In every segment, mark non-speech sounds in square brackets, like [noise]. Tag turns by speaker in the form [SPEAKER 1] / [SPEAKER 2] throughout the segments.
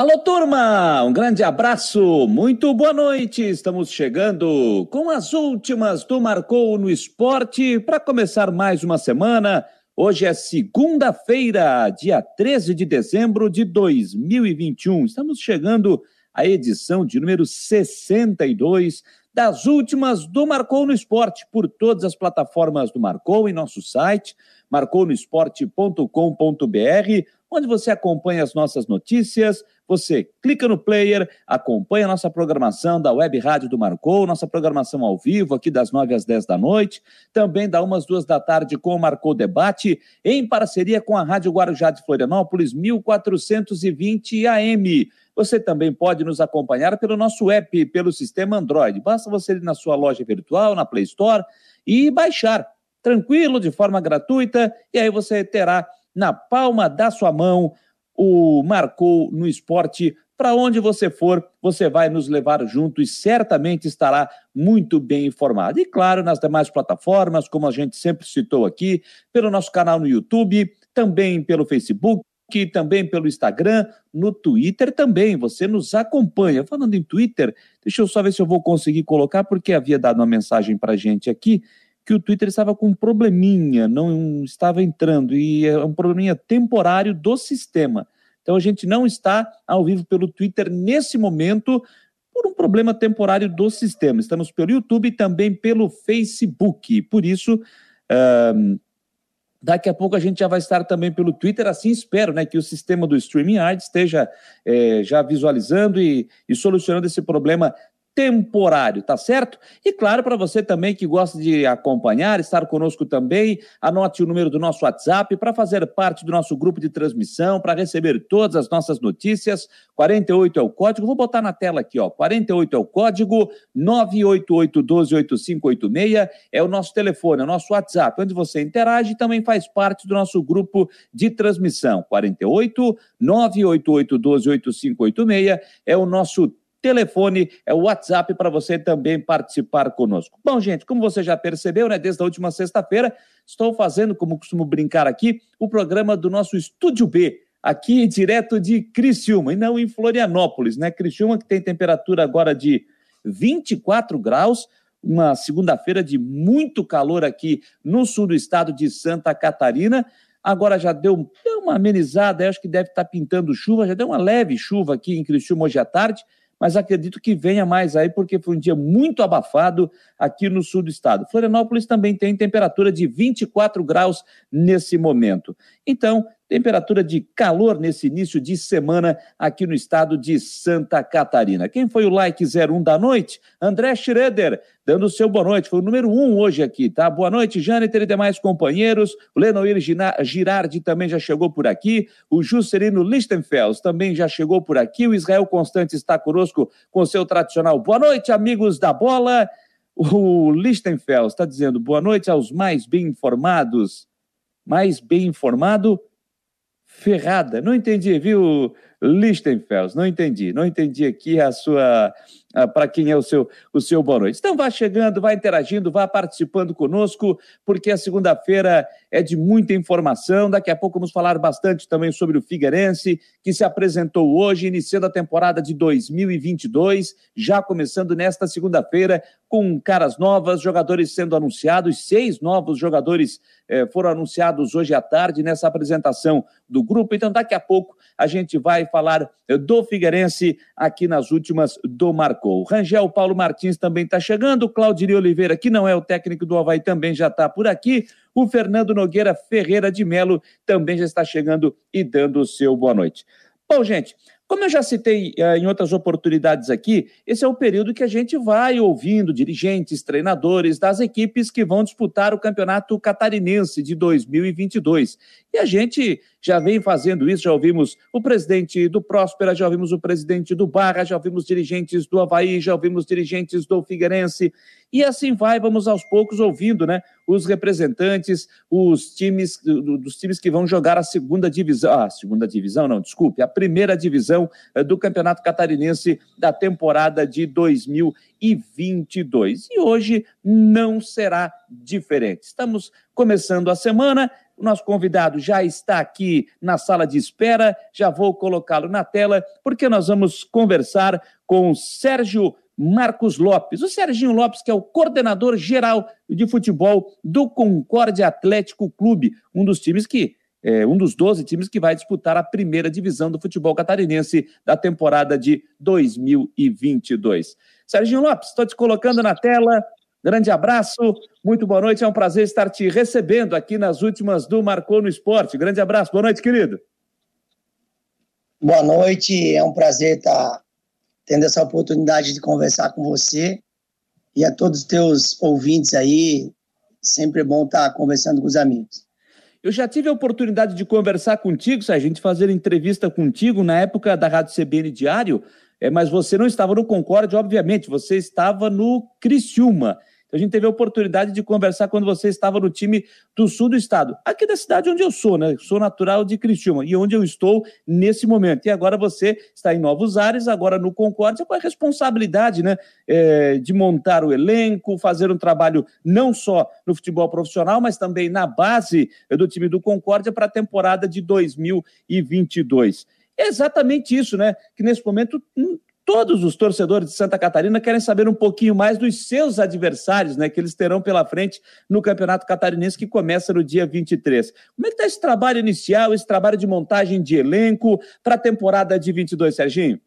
[SPEAKER 1] Alô, turma! Um grande abraço, muito boa noite. Estamos chegando com as últimas do Marcou no Esporte para começar mais uma semana. Hoje é segunda-feira, dia 13 de dezembro de 2021. Estamos chegando à edição de número 62 das últimas do Marcou no Esporte por todas as plataformas do Marcou em nosso site marcounoesporte.com.br, onde você acompanha as nossas notícias, você clica no player, acompanha a nossa programação da Web Rádio do Marcou, nossa programação ao vivo, aqui das 9 às 10 da noite, também da umas duas da tarde com o Marcou Debate, em parceria com a Rádio Guarujá de Florianópolis, 1420 AM. Você também pode nos acompanhar pelo nosso app, pelo sistema Android. Basta você ir na sua loja virtual, na Play Store, e baixar tranquilo, de forma gratuita, e aí você terá na palma da sua mão o Marcou no Esporte. Para onde você for, você vai nos levar junto e certamente estará muito bem informado. E claro, nas demais plataformas, como a gente sempre citou aqui, pelo nosso canal no YouTube, também pelo Facebook, também pelo Instagram, no Twitter também. Você nos acompanha. Falando em Twitter, deixa eu só ver se eu vou conseguir colocar, porque havia dado uma mensagem para gente aqui que o Twitter estava com um probleminha, não estava entrando, e é um probleminha temporário do sistema. Então a gente não está ao vivo pelo Twitter nesse momento por um problema temporário do sistema. Estamos pelo YouTube e também pelo Facebook. Por isso, daqui a pouco a gente já vai estar também pelo Twitter. Assim espero né, que o sistema do StreamYard esteja é, já visualizando e, e solucionando esse problema temporário, tá certo? E claro, para você também que gosta de acompanhar, estar conosco também, anote o número do nosso WhatsApp para fazer parte do nosso grupo de transmissão, para receber todas as nossas notícias. 48 é o código, vou botar na tela aqui, ó. 48 é o código, 988-128586 é o nosso telefone, é o nosso WhatsApp, onde você interage e também faz parte do nosso grupo de transmissão. 48 988 128586 é o nosso telefone, é o WhatsApp para você também participar conosco. Bom, gente, como você já percebeu, né, desde a última sexta-feira, estou fazendo, como costumo brincar aqui, o programa do nosso Estúdio B, aqui direto de Criciúma, e não em Florianópolis, né? Criciúma que tem temperatura agora de 24 graus, uma segunda-feira de muito calor aqui no sul do estado de Santa Catarina. Agora já deu, deu uma amenizada, acho que deve estar pintando chuva, já deu uma leve chuva aqui em Criciúma hoje à tarde mas acredito que venha mais aí, porque foi um dia muito abafado aqui no sul do estado. Florianópolis também tem temperatura de 24 graus nesse momento. Então, temperatura de calor nesse início de semana aqui no estado de Santa Catarina. Quem foi o like 01 da noite? André Schroeder, dando o seu boa noite. Foi o número 1 hoje aqui, tá? Boa noite, Jâniter e demais companheiros. O Lenoir Girardi também já chegou por aqui. O Juscelino Lichtenfels também já chegou por aqui. O Israel Constante está conosco com seu tradicional boa noite, amigos da bola. O Lichtenfels está dizendo boa noite aos mais bem informados. Mais bem informado ferrada. Não entendi, viu, Lichtenfels? Não entendi. Não entendi aqui a sua. Para quem é o seu, o seu boa noite. Então, vá chegando, vá interagindo, vá participando conosco, porque a segunda-feira é de muita informação. Daqui a pouco vamos falar bastante também sobre o Figueirense, que se apresentou hoje, iniciando a temporada de 2022, já começando nesta segunda-feira, com caras novas, jogadores sendo anunciados, seis novos jogadores eh, foram anunciados hoje à tarde nessa apresentação do grupo. Então, daqui a pouco a gente vai falar eh, do Figueirense aqui nas últimas do Marcou. Rangel Paulo Martins também está chegando, Claudio Oliveira, que não é o técnico do Havaí, também já está por aqui. O Fernando Nogueira Ferreira de Melo também já está chegando e dando o seu boa noite. Bom, gente, como eu já citei uh, em outras oportunidades aqui, esse é o período que a gente vai ouvindo dirigentes, treinadores das equipes que vão disputar o Campeonato Catarinense de 2022. E a gente já vem fazendo isso, já ouvimos o presidente do Próspera, já ouvimos o presidente do Barra, já ouvimos dirigentes do Havaí, já ouvimos dirigentes do Figueirense. E assim vai, vamos aos poucos ouvindo, né? Os representantes, os times, dos times que vão jogar a segunda divisão. Ah, segunda divisão, não, desculpe, a primeira divisão eh, do Campeonato Catarinense da temporada de 2022. E hoje não será diferente. Estamos começando a semana O nosso convidado já está aqui na sala de espera, já vou colocá-lo na tela, porque nós vamos conversar com o Sérgio Marcos Lopes. O Serginho Lopes, que é o coordenador geral de futebol do Concórdia Atlético Clube, um dos times que é, um dos 12 times que vai disputar a primeira divisão do futebol catarinense da temporada de 2022. Serginho Lopes, estou te colocando na tela. Grande abraço, muito boa noite. É um prazer estar te recebendo aqui nas últimas do Marcou no Esporte. Grande abraço, boa noite, querido.
[SPEAKER 2] Boa noite, é um prazer estar tendo essa oportunidade de conversar com você e a todos os teus ouvintes aí. Sempre é bom estar conversando com os amigos.
[SPEAKER 1] Eu já tive a oportunidade de conversar contigo, a gente fazer entrevista contigo na época da Rádio CBN Diário, é, mas você não estava no Concorde, obviamente, você estava no Criciúma. A gente teve a oportunidade de conversar quando você estava no time do sul do estado, aqui da cidade onde eu sou, né? Sou natural de Criciúma e onde eu estou nesse momento. E agora você está em novos ares, agora no Concórdia, com a responsabilidade, né, é, de montar o elenco, fazer um trabalho não só no futebol profissional, mas também na base do time do Concórdia para a temporada de 2022. É exatamente isso, né? Que nesse momento todos os torcedores de Santa Catarina querem saber um pouquinho mais dos seus adversários, né, que eles terão pela frente no Campeonato Catarinense que começa no dia 23. Como é que está esse trabalho inicial, esse trabalho de montagem de elenco para a temporada de 22, Serginho?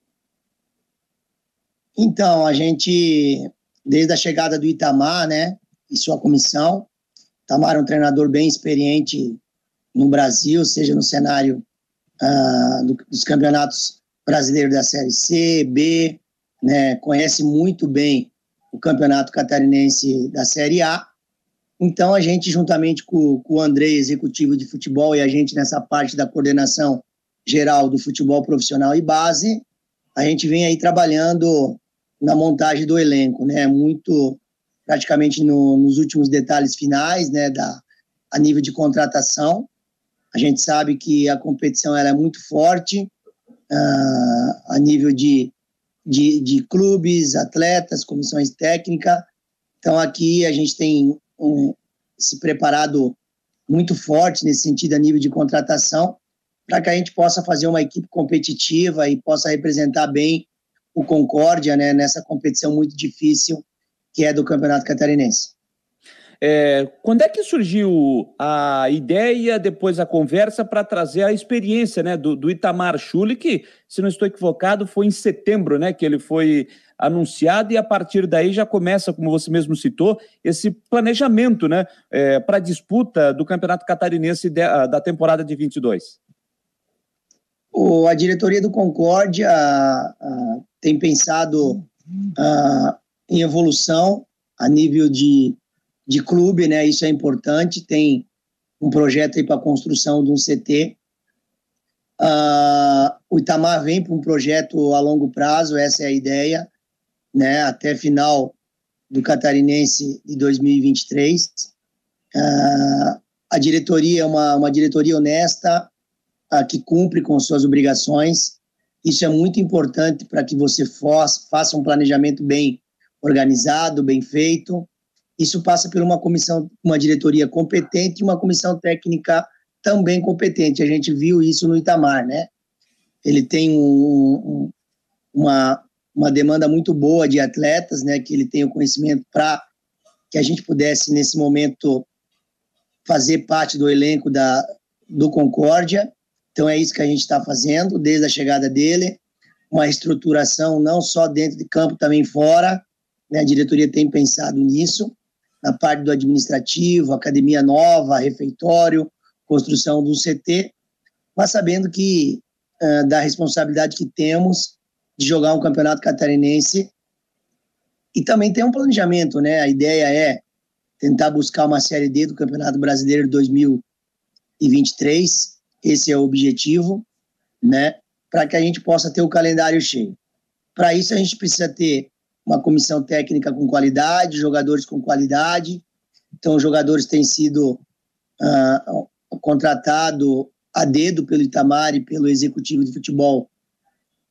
[SPEAKER 2] Então, a gente, desde a chegada do Itamar, né, e sua comissão, Itamar é um treinador bem experiente no Brasil, seja no cenário uh, do, dos campeonatos brasileiro da Série C, B, né, conhece muito bem o campeonato catarinense da Série A. Então, a gente, juntamente com, com o André, executivo de futebol, e a gente nessa parte da coordenação geral do futebol profissional e base, a gente vem aí trabalhando na montagem do elenco, né? Muito praticamente no, nos últimos detalhes finais, né? Da, a nível de contratação. A gente sabe que a competição era é muito forte, a nível de, de, de, clubes, atletas, comissões técnicas. Então, aqui a gente tem um, se preparado muito forte nesse sentido, a nível de contratação, para que a gente possa fazer uma equipe competitiva e possa representar bem o Concórdia né, nessa competição muito difícil que é do Campeonato Catarinense.
[SPEAKER 1] É, quando é que surgiu a ideia, depois a conversa, para trazer a experiência né, do, do Itamar Schulli, que, se não estou equivocado, foi em setembro né, que ele foi anunciado e a partir daí já começa, como você mesmo citou, esse planejamento né, é, para a disputa do Campeonato Catarinense de, da temporada de 22?
[SPEAKER 2] O, a diretoria do Concórdia uh, tem pensado uh, em evolução a nível de de clube, né? Isso é importante. Tem um projeto aí para a construção de um CT. Uh, ah, o Itamar vem para um projeto a longo prazo, essa é a ideia, né? Até final do Catarinense de 2023. Uh, ah, a diretoria é uma, uma diretoria honesta, uh, que cumpre com suas obrigações. Isso é muito importante para que você faça um planejamento bem organizado, bem feito, isso passa por uma comissão, uma diretoria competente e uma comissão técnica também competente. A gente viu isso no Itamar, né? Ele tem um, um, uma, uma demanda muito boa de atletas, né? Que ele tem o conhecimento para que a gente pudesse, nesse momento, fazer parte do elenco da, do Concórdia. Então é isso que a gente está fazendo desde a chegada dele. Uma estruturação não só dentro de campo, também fora. Né? A diretoria tem pensado nisso na parte do administrativo, academia nova, refeitório, construção do CT, mas sabendo que uh, da responsabilidade que temos de jogar um campeonato catarinense e também tem um planejamento, né? A ideia é tentar buscar uma série D do Campeonato Brasileiro 2023. Esse é o objetivo, né? Para que a gente possa ter o calendário cheio. Para isso a gente precisa ter uma comissão técnica com qualidade, jogadores com qualidade. Então, os jogadores têm sido uh, contratados a dedo pelo Itamar e pelo executivo de futebol,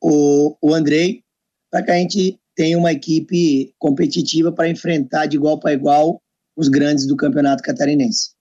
[SPEAKER 2] o, o Andrei, para que a gente tenha uma equipe competitiva para enfrentar de igual para igual os grandes do campeonato catarinense.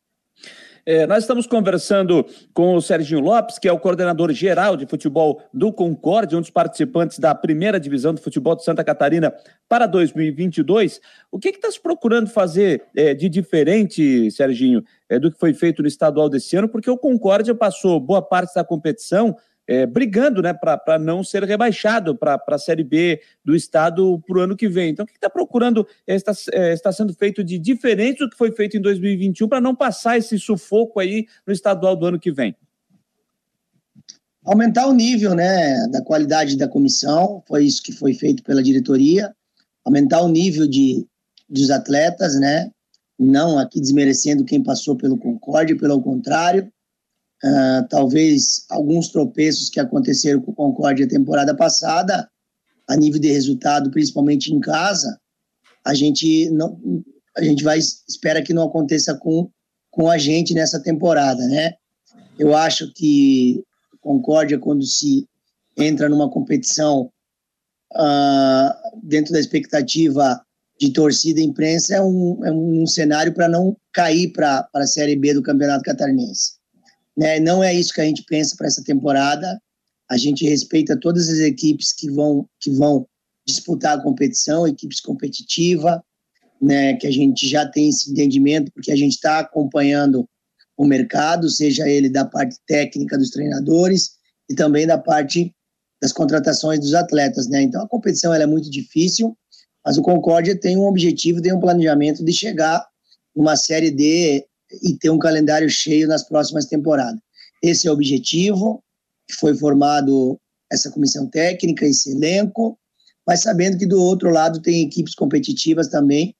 [SPEAKER 1] É, nós estamos conversando com o Serginho Lopes, que é o coordenador geral de futebol do Concorde, um dos participantes da primeira divisão do futebol de Santa Catarina para 2022. O que está se procurando fazer é, de diferente, Serginho, é, do que foi feito no estadual desse ano? Porque o Concórdia passou boa parte da competição é, brigando né, para não ser rebaixado para a Série B do Estado para o ano que vem. Então, o que está procurando é, está, é, está sendo feito de diferente do que foi feito em 2021 para não passar esse sufoco aí no estadual do ano que vem?
[SPEAKER 2] Aumentar o nível né, da qualidade da comissão, foi isso que foi feito pela diretoria. Aumentar o nível de, dos atletas, né? Não aqui desmerecendo quem passou pelo Concórdia, pelo contrário Uh, talvez alguns tropeços que aconteceram com o Concorde a temporada passada, a nível de resultado, principalmente em casa, a gente não, a gente vai espera que não aconteça com com a gente nessa temporada, né? Eu acho que Concórdia quando se entra numa competição uh, dentro da expectativa de torcida e imprensa é um, é um cenário para não cair para a Série B do Campeonato Catarinense. Né? Não é isso que a gente pensa para essa temporada. A gente respeita todas as equipes que vão, que vão disputar a competição, equipes competitivas, né? que a gente já tem esse entendimento, porque a gente está acompanhando o mercado, seja ele da parte técnica dos treinadores e também da parte das contratações dos atletas. Né? Então a competição é muito difícil, mas o Concórdia tem um objetivo, tem um planejamento de chegar numa Série D e ter um calendário cheio nas próximas temporadas. Esse é o objetivo, que foi formado essa comissão técnica, esse elenco, mas sabendo que do outro lado tem equipes competitivas também,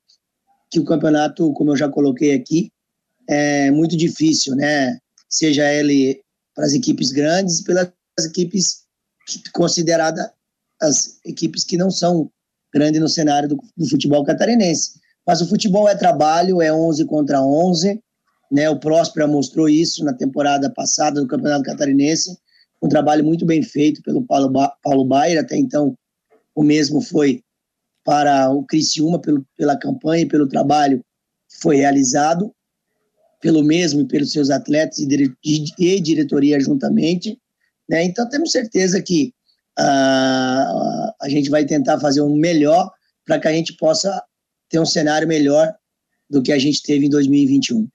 [SPEAKER 2] que o campeonato, como eu já coloquei aqui, é muito difícil, né? Seja ele para as equipes grandes, pelas equipes consideradas as equipes que não são grandes no cenário do, do futebol catarinense. Mas o futebol é trabalho, é 11 contra 11, né? O Próspera mostrou isso na temporada passada do Campeonato Catarinense, um trabalho muito bem feito pelo Paulo, ba Paulo Baier, até então o mesmo foi para o Criciúma pelo, pela campanha e pelo trabalho que foi realizado pelo mesmo e pelos seus atletas e, dire e diretoria juntamente. Né? Então temos certeza que uh, a gente vai tentar fazer um melhor para que a gente possa ter um cenário melhor do que a gente teve em 2021.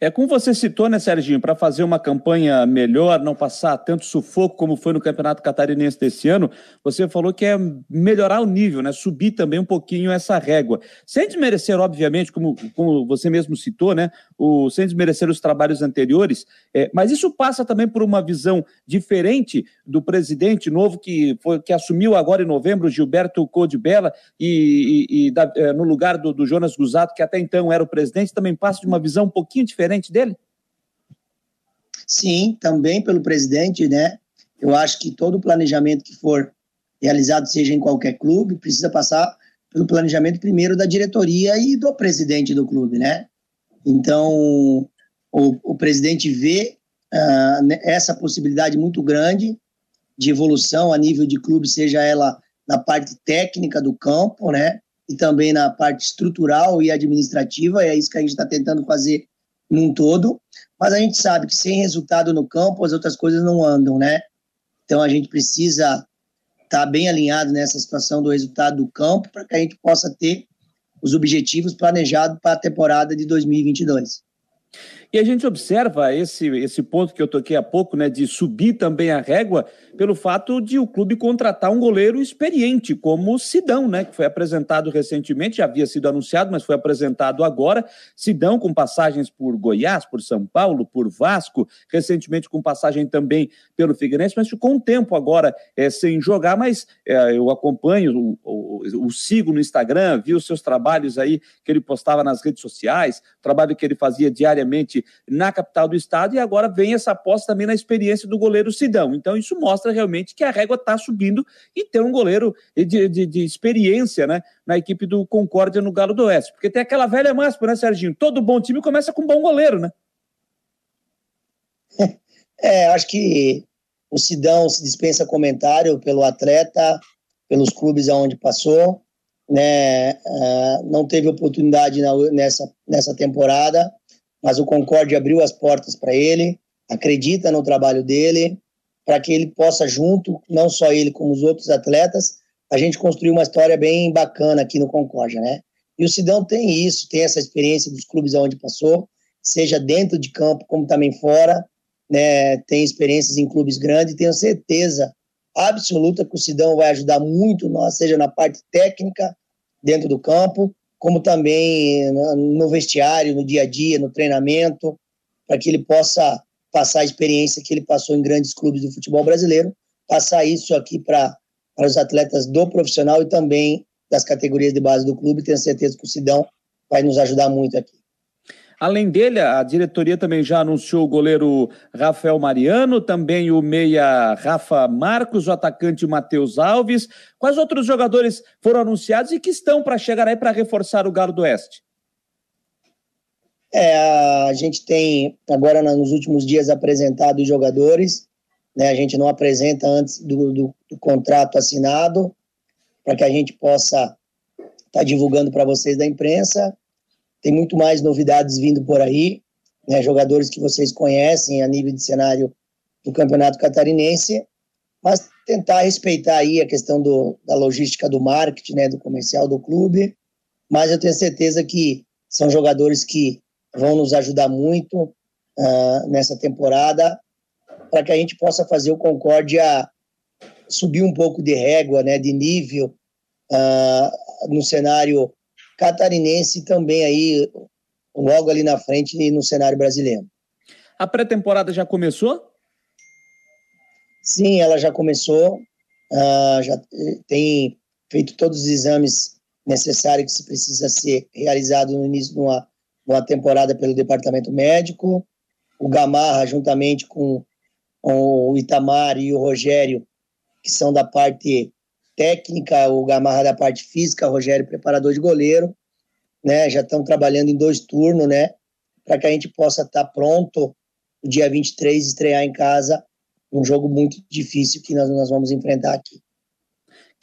[SPEAKER 1] É como você citou, né, Serginho, para fazer uma campanha melhor, não passar tanto sufoco como foi no Campeonato Catarinense desse ano, você falou que é melhorar o nível, né, subir também um pouquinho essa régua. Sem desmerecer, obviamente, como, como você mesmo citou, né, o, sem desmerecer os trabalhos anteriores, é, mas isso passa também por uma visão diferente do presidente novo que, foi, que assumiu agora em novembro, Gilberto Codibella, e, e, e da, é, no lugar do, do Jonas Gusato, que até então era o presidente, também passa de uma visão um pouquinho diferente dele?
[SPEAKER 2] Sim, também pelo presidente, né? Eu acho que todo planejamento que for realizado, seja em qualquer clube, precisa passar pelo planejamento primeiro da diretoria e do presidente do clube, né? Então, o, o presidente vê uh, essa possibilidade muito grande de evolução a nível de clube, seja ela na parte técnica do campo, né? E também na parte estrutural e administrativa, é isso que a gente está tentando fazer num todo, mas a gente sabe que sem resultado no campo as outras coisas não andam, né? Então a gente precisa estar tá bem alinhado nessa situação do resultado do campo para que a gente possa ter os objetivos planejados para a temporada de 2022.
[SPEAKER 1] E a gente observa esse, esse ponto que eu toquei há pouco, né, de subir também a régua, pelo fato de o clube contratar um goleiro experiente, como o Sidão, né, que foi apresentado recentemente, já havia sido anunciado, mas foi apresentado agora. Sidão com passagens por Goiás, por São Paulo, por Vasco, recentemente com passagem também pelo Figueirense, mas ficou um tempo agora é, sem jogar, mas é, eu acompanho, o, o, o sigo no Instagram, vi os seus trabalhos aí que ele postava nas redes sociais, trabalho que ele fazia diariamente na capital do estado, e agora vem essa aposta também na experiência do goleiro Sidão. Então, isso mostra realmente que a régua está subindo e tem um goleiro de, de, de, experiência né, na equipe do Concórdia no Galo do Oeste. Porque tem aquela velha máxima, né, Serginho? Todo bom time começa com um bom goleiro, né? [laughs]
[SPEAKER 2] É, acho que o Sidão se dispensa comentário pelo atleta, pelos clubes aonde passou, né? Uh, não teve oportunidade nessa, nessa temporada, mas o Concorde abriu as portas para ele, acredita no trabalho dele, para que ele possa, junto, não só ele, como os outros atletas, a gente construir uma história bem bacana aqui no Concórdia, né? E o Sidão tem isso, tem essa experiência dos clubes aonde passou, seja dentro de campo como também fora, né? Tem experiências em clubes grandes, tenho certeza absoluta que o Sidão vai ajudar muito nós, seja na parte técnica dentro do campo, como também no vestiário, no dia a dia, no treinamento, para que ele possa passar a experiência que ele passou em grandes clubes do futebol brasileiro, passar isso aqui para os atletas do profissional e também das categorias de base do clube. Tenho certeza que o Sidão vai nos ajudar muito aqui.
[SPEAKER 1] Além dele, a diretoria também já anunciou o goleiro Rafael Mariano, também o meia Rafa Marcos, o atacante Matheus Alves. Quais outros jogadores foram anunciados e que estão para chegar aí para reforçar o Galo do Oeste?
[SPEAKER 2] É, a gente tem agora nos últimos dias apresentado os jogadores, né? A gente não apresenta antes do, do, do contrato assinado, para que a gente possa estar tá divulgando para vocês da imprensa. Tem muito mais novidades vindo por aí, né? Jogadores que vocês conhecem a nível de cenário do Campeonato Catarinense, mas tentar respeitar aí a questão do, da logística do marketing, né? Do comercial do clube. Mas eu tenho certeza que são jogadores que vão nos ajudar muito uh, nessa temporada para que a gente possa fazer o Concórdia subir um pouco de régua, né, de nível uh, no cenário catarinense e também aí logo ali na frente no cenário brasileiro.
[SPEAKER 1] A pré-temporada já começou?
[SPEAKER 2] Sim, ela já começou. Uh, já tem feito todos os exames necessários que se precisa ser realizado no início de uma uma temporada pelo departamento médico. O Gamarra, juntamente com, o Itamar e o Rogério, que são da parte técnica, o Gamarra da parte física, o Rogério preparador de goleiro, né? Já estão trabalhando em dois turnos, né? Para que a gente possa estar tá pronto o dia 23 estrear em casa um jogo muito difícil que nós, nós vamos enfrentar aqui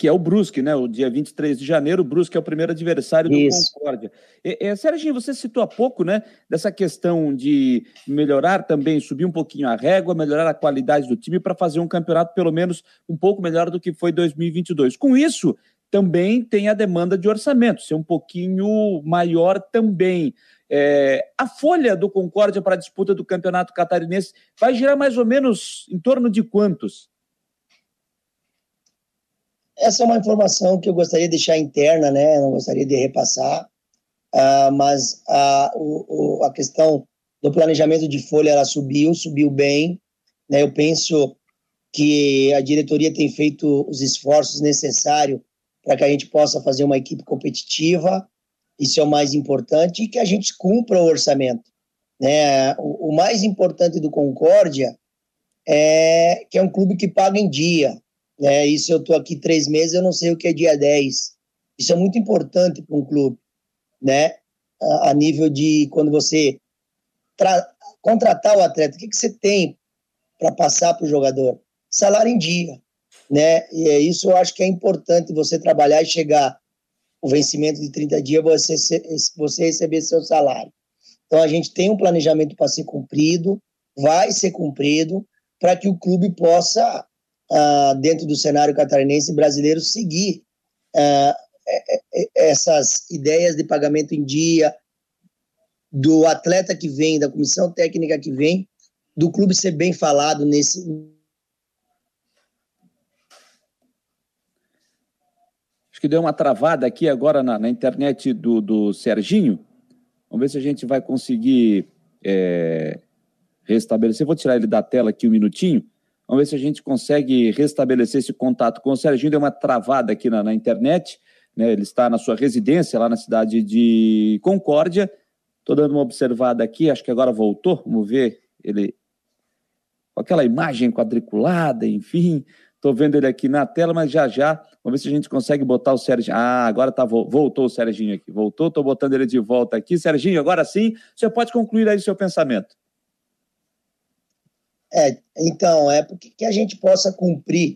[SPEAKER 1] que é o Brusque, né? O dia 23 de janeiro, o Brusque é o primeiro adversário do Isso. Concórdia. É, é, Serginho, você citou há pouco, né? Dessa questão de melhorar também, subir um pouquinho a régua, melhorar a qualidade do time para fazer um campeonato pelo menos um pouco melhor do que foi 2022. Com isso, também tem a demanda de orçamento, ser um pouquinho maior também. É, a folha do Concórdia para a disputa do campeonato catarinense vai girar mais ou menos em torno de quantos?
[SPEAKER 2] Essa é uma informação que eu gostaria de deixar interna, né? Não gostaria de repassar, uh, mas a, o, o, a questão do planejamento de folha ela subiu, subiu bem. Né? Eu penso que a diretoria tem feito os esforços necessários para que a gente possa fazer uma equipe competitiva. Isso é o mais importante e que a gente cumpra o orçamento. Né? O, o mais importante do Concórdia é que é um clube que paga em dia. Né? Isso eu estou aqui três meses, eu não sei o que é dia 10. Isso é muito importante para um clube, né? A, a nível de quando você contratar o atleta, o que, que você tem para passar para o jogador? Salário em dia, né? E é isso eu acho que é importante você trabalhar e chegar o vencimento de 30 dias, você, você receber seu salário. Então a gente tem um planejamento para ser cumprido, vai ser cumprido, para que o clube possa uh, dentro do cenário catarinense brasileiro, seguir uh, essas ideias de pagamento em dia, do atleta que vem, da comissão técnica que vem, do clube ser bem falado nesse.
[SPEAKER 1] Acho que deu uma travada aqui agora na, na internet do, do Serginho. Vamos ver se a gente vai conseguir é, restabelecer. Vou tirar ele da tela aqui um minutinho. Vamos ver se a gente consegue restabelecer esse contato com o Serginho. Deu uma travada aqui na, na internet. Né? Ele está na sua residência lá na cidade de Concórdia. Estou dando uma observada aqui, acho que agora voltou. Vamos ver ele com aquela imagem quadriculada, enfim. Estou vendo ele aqui na tela, mas já já, vamos ver se a gente consegue botar o Serginho. Ah, agora tá, voltou o Serginho aqui. Voltou, estou botando ele de volta aqui. Serginho, agora sim, você pode concluir aí o seu pensamento.
[SPEAKER 2] É, então, é porque que a gente possa cumprir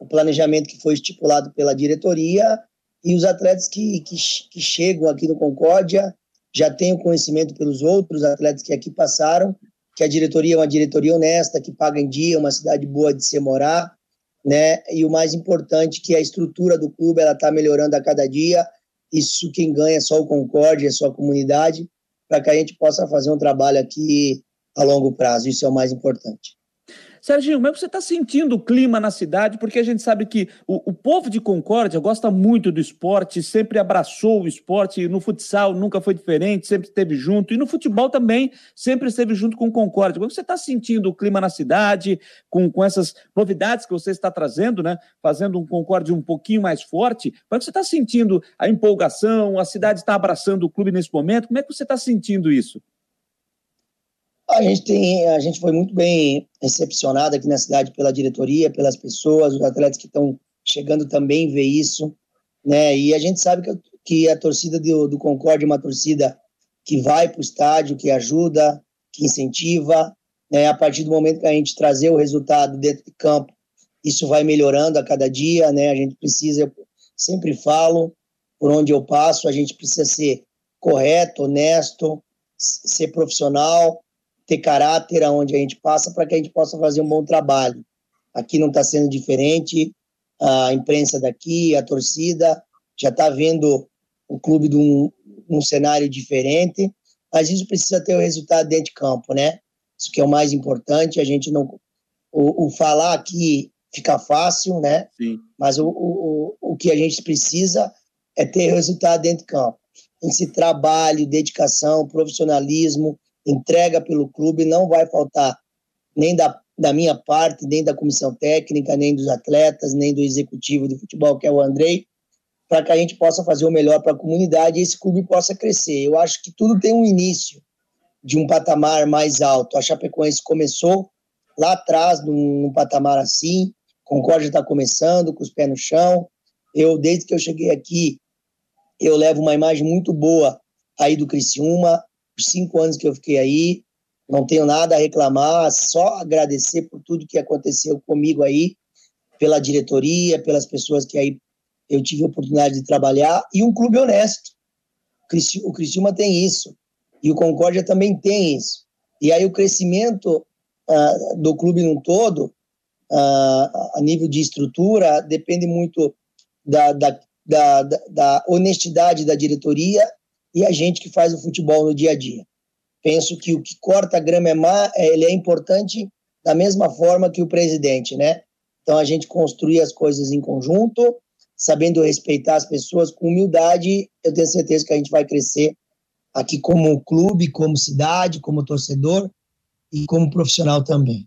[SPEAKER 2] o planejamento que foi estipulado pela diretoria e os atletas que, que, que chegam aqui no Concórdia já tenho conhecimento pelos outros atletas que aqui passaram, que a diretoria é uma diretoria honesta, que paga em dia, uma cidade boa de se morar, né? E o mais importante que a estrutura do clube ela está melhorando a cada dia. Isso quem ganha é só o Concorde, é só a comunidade, para que a gente possa fazer um trabalho aqui a longo prazo. Isso é o mais importante.
[SPEAKER 1] Serginho, como é você está sentindo o clima na cidade? Porque a gente sabe que o, o, povo de Concórdia gosta muito do esporte, sempre abraçou o esporte, no futsal nunca foi diferente, sempre esteve junto, e no futebol também sempre esteve junto com Concórdia. Como é você está sentindo o clima na cidade, com, com essas novidades que você está trazendo, né? Fazendo um Concórdia um pouquinho mais forte? Como é que você está sentindo a empolgação? A cidade está abraçando o clube nesse momento? Como é que você está sentindo isso?
[SPEAKER 2] A gente tem, a gente foi muito bem recepcionado aqui na cidade pela diretoria, pelas pessoas, os atletas que estão chegando também vê isso, né? E a gente sabe que, que a torcida do, do Concorde é uma torcida que vai para o estádio, que ajuda, que incentiva, né? A partir do momento que a gente trazer o resultado dentro de campo, isso vai melhorando a cada dia, né? A gente precisa, eu sempre falo, por onde eu passo, a gente precisa ser correto, honesto, ser profissional, ter caráter aonde a gente passa para que a gente possa fazer um bom trabalho. Aqui não está sendo diferente, a imprensa daqui, a torcida já está vendo o clube de um, um cenário diferente, mas isso precisa ter o resultado dentro de campo, né? Isso que é o mais importante, a gente não... O, o falar aqui fica fácil, né? Sim. Mas o, o, o que a gente precisa é ter resultado dentro de campo. Esse trabalho, dedicação, profissionalismo, entrega pelo clube, não vai faltar nem da, da minha parte, nem da comissão técnica, nem dos atletas, nem do executivo de futebol, que é o Andrei, para que a gente possa fazer o melhor para a comunidade e esse clube possa crescer. Eu acho que tudo tem um início de um patamar mais alto. A Chapecoense começou lá atrás, num, num patamar assim, Concórdia está começando, com os pés no chão. Eu, desde que eu cheguei aqui, eu levo uma imagem muito boa aí do Criciúma, os cinco anos que eu fiquei aí. Não tenho nada a reclamar, só agradecer por tudo que aconteceu comigo aí, pela diretoria, pelas pessoas que aí eu tive a oportunidade de trabalhar, e um clube honesto. O Criciúma tem isso, e o Concórdia também tem isso. E aí o crescimento uh, do clube num todo, uh, a nível de estrutura, depende muito da, da, da, da honestidade da diretoria e a gente que faz o futebol no dia a dia. Penso que o que corta a grama é má, é, ele é importante da mesma forma que o presidente, né? Então a gente construir as coisas em conjunto, sabendo respeitar as pessoas com humildade, eu tenho certeza que a gente vai crescer aqui como clube, como cidade, como torcedor e como profissional também.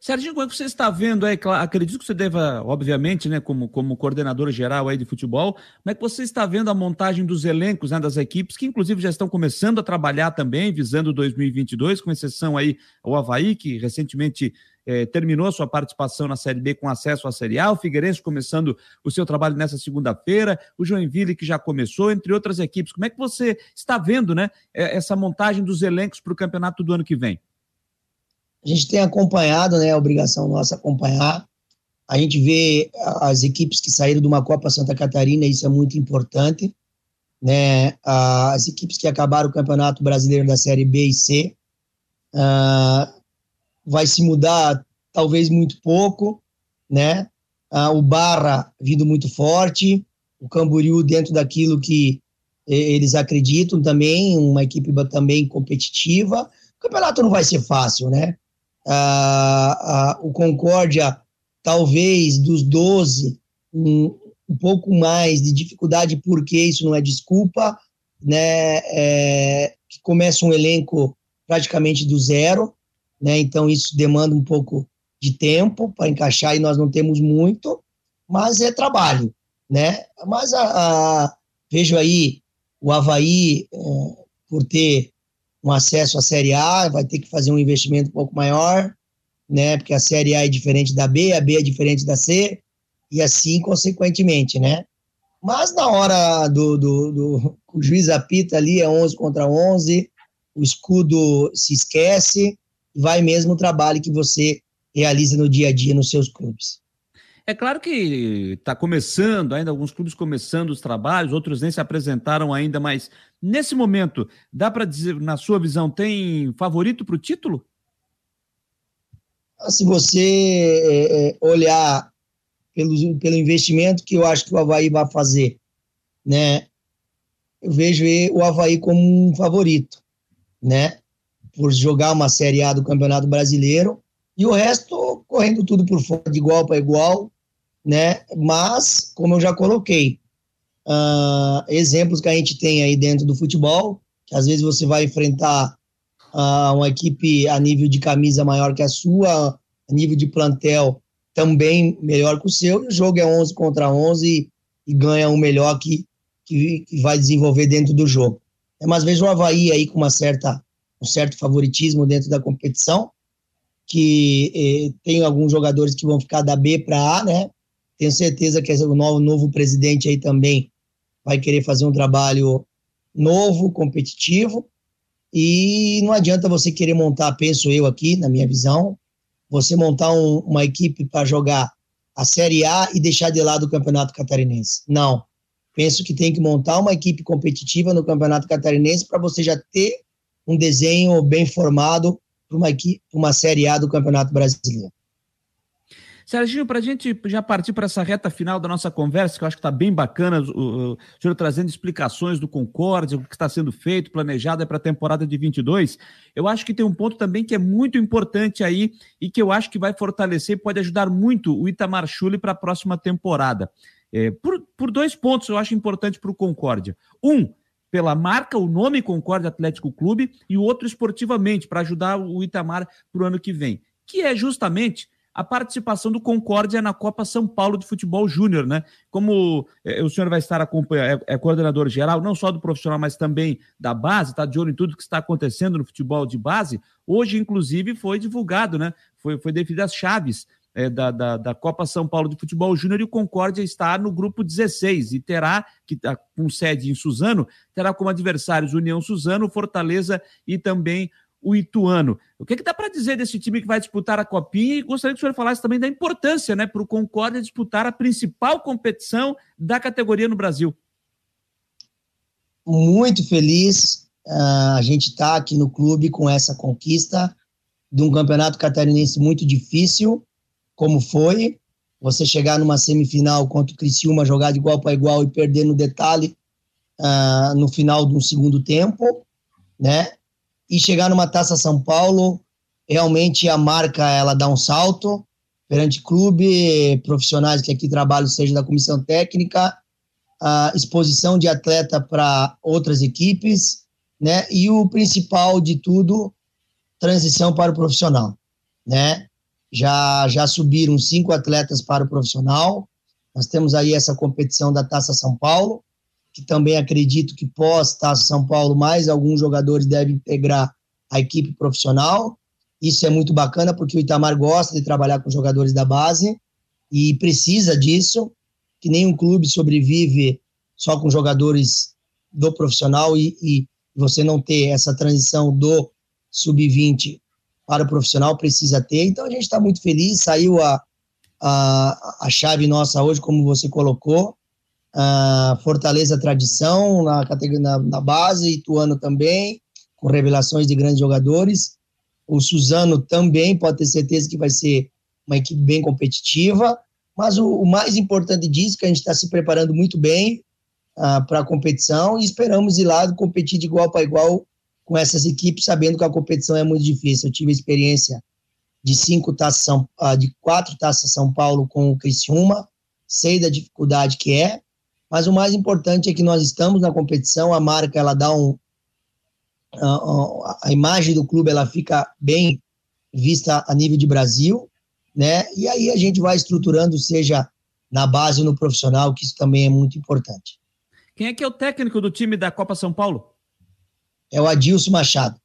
[SPEAKER 1] Serginho, como é que você está vendo aí? Acredito que você deva, obviamente, né, como, como coordenador geral aí de futebol, como é que você está vendo a montagem dos elencos né, das equipes, que inclusive já estão começando a trabalhar também, visando 2022, com exceção aí ao Havaí, que recentemente eh, terminou sua participação na Série B com acesso à Série A, o Figueirense começando o seu trabalho nessa segunda-feira, o Joinville que já começou, entre outras equipes. Como é que você está vendo né, essa montagem dos elencos para o campeonato do ano que vem?
[SPEAKER 2] A gente tem acompanhado, né, a obrigação nossa acompanhar. A gente vê as equipes que saíram de uma Copa Santa Catarina, isso é muito importante, né? As equipes que acabaram o Campeonato Brasileiro da Série B e C, uh, vai se mudar talvez muito pouco, né? Uh, o Barra vindo muito forte, o Camboriú dentro daquilo que eles acreditam também, uma equipe também competitiva. O campeonato não vai ser fácil, né? O Concórdia, talvez dos 12, um, um, pouco mais de dificuldade, porque isso não é desculpa, né? É, que começa um elenco praticamente do zero, né? Então isso demanda um pouco de tempo para encaixar e nós não temos muito, mas é trabalho, né? Mas a, a vejo aí o Havaí, é, por ter um acesso à Série A, vai ter que fazer um investimento um pouco maior, né? Porque a Série A é diferente da B, a B é diferente da C, e assim consequentemente, né? Mas na hora do, do, do [laughs] o juiz apita ali, é 11 contra 11, o escudo se esquece, vai mesmo o trabalho que você realiza no dia a dia nos seus clubes.
[SPEAKER 1] É claro que está começando ainda, alguns clubes começando os trabalhos, outros nem se apresentaram ainda, mas nesse momento, dá para dizer, na sua visão, tem favorito para o título?
[SPEAKER 2] Se você é, é, olhar pelo, pelo investimento que eu acho que o Havaí vai fazer, né? Eu vejo o Havaí como um favorito, né? Por jogar uma Série A do Campeonato Brasileiro e o resto correndo tudo por fora, de igual para igual, né? Mas, como eu já coloquei, uh, exemplos que a gente tem aí dentro do futebol, que às vezes você vai enfrentar uh, uma equipe a nível de camisa maior que a sua, a nível de plantel também melhor que o seu, e o jogo é 11 contra 11 e, ganha o melhor que, que, que, vai desenvolver dentro do jogo. É, mas vejo o Havaí aí com uma certa, um certo favoritismo dentro da competição, que eh, tem alguns jogadores que vão ficar da B para A, né? Tenho certeza que o novo, novo presidente aí também vai querer fazer um trabalho novo, competitivo, e não adianta você querer montar, penso eu aqui, na minha visão, você montar um, uma equipe para jogar a Série A e deixar de lado o Campeonato Catarinense. Não. Penso que tem que montar uma equipe competitiva no Campeonato Catarinense para você já ter um desenho bem formado para uma, uma Série A do Campeonato Brasileiro.
[SPEAKER 1] Serginho, para a gente já partir para essa reta final da nossa conversa, que eu acho que está bem bacana, o, o, senhor trazendo explicações do Concórdia, o que está sendo feito, planejado é para a temporada de 22, eu acho que tem um ponto também que é muito importante aí e que eu acho que vai fortalecer e pode ajudar muito o Itamar Chuli para a próxima temporada. É, por, por dois pontos eu acho importante para o Concórdia. Um, pela marca, o nome Concórdia Atlético Clube, e o outro esportivamente, para ajudar o Itamar para o ano que vem, que é justamente a participação do Concórdia na Copa São Paulo de Futebol Júnior, né? Como é, o senhor vai estar acompanhando, é, é, coordenador geral, não só do profissional, mas também da base, está de olho em tudo que está acontecendo no futebol de base. Hoje, inclusive, foi divulgado, né? Foi, foi definido as chaves é, da, da, da, Copa São Paulo de Futebol Júnior e o Concórdia está no grupo 16 e terá, que está com sede em Suzano, terá como adversários União Suzano, Fortaleza e também o Ituano. O que, é que dá para dizer desse time que vai disputar a Copinha? E gostaria que o senhor falasse também da importância né, para o Concórdia disputar a principal competição da categoria no Brasil.
[SPEAKER 2] Muito feliz. Uh, a gente está aqui no clube com essa conquista de um campeonato catarinense muito difícil, como foi. Você chegar numa semifinal contra o Criciúma, jogar de igual para igual e perder no detalhe uh, no final do segundo tempo, né? E chegar numa Taça São Paulo, realmente a marca ela dá um salto perante clube, profissionais que aqui trabalham, seja da comissão técnica, a exposição de atleta para outras equipes, né? E o principal de tudo, transição para o profissional, né? Já já subiram cinco atletas para o profissional. Nós temos aí essa competição da Taça São Paulo, que também acredito que pós Taça São Paulo, mais alguns jogadores devem integrar a equipe profissional. Isso é muito bacana, porque o Itamar gosta de trabalhar com jogadores da base e precisa disso, que nenhum clube sobrevive só com jogadores do profissional e, e você não ter essa transição do sub-20 para o profissional, precisa ter. Então a gente está muito feliz, saiu a, a, a chave nossa hoje, como você colocou, uh, Fortaleza Tradição na, na, na base, Ituano também, com revelações de grandes jogadores. O Suzano também pode ter certeza que vai ser uma equipe bem competitiva, mas o, o mais importante disso é que a gente está se preparando muito bem uh, para a competição e esperamos ir lá competir de igual para igual com essas equipes, sabendo que a competição é muito difícil. Eu tive a experiência de cinco taças uh, de quatro taças São Paulo com o Criciúma, sei da dificuldade que é, mas o mais importante é que nós estamos na competição, a marca ela dá um a, a imagem do clube ela fica bem vista a nível de Brasil, né? E aí a gente vai estruturando, seja na base ou no profissional, que isso também é muito importante.
[SPEAKER 1] Quem é que é o técnico do time da Copa São Paulo?
[SPEAKER 2] É o Adilson Machado.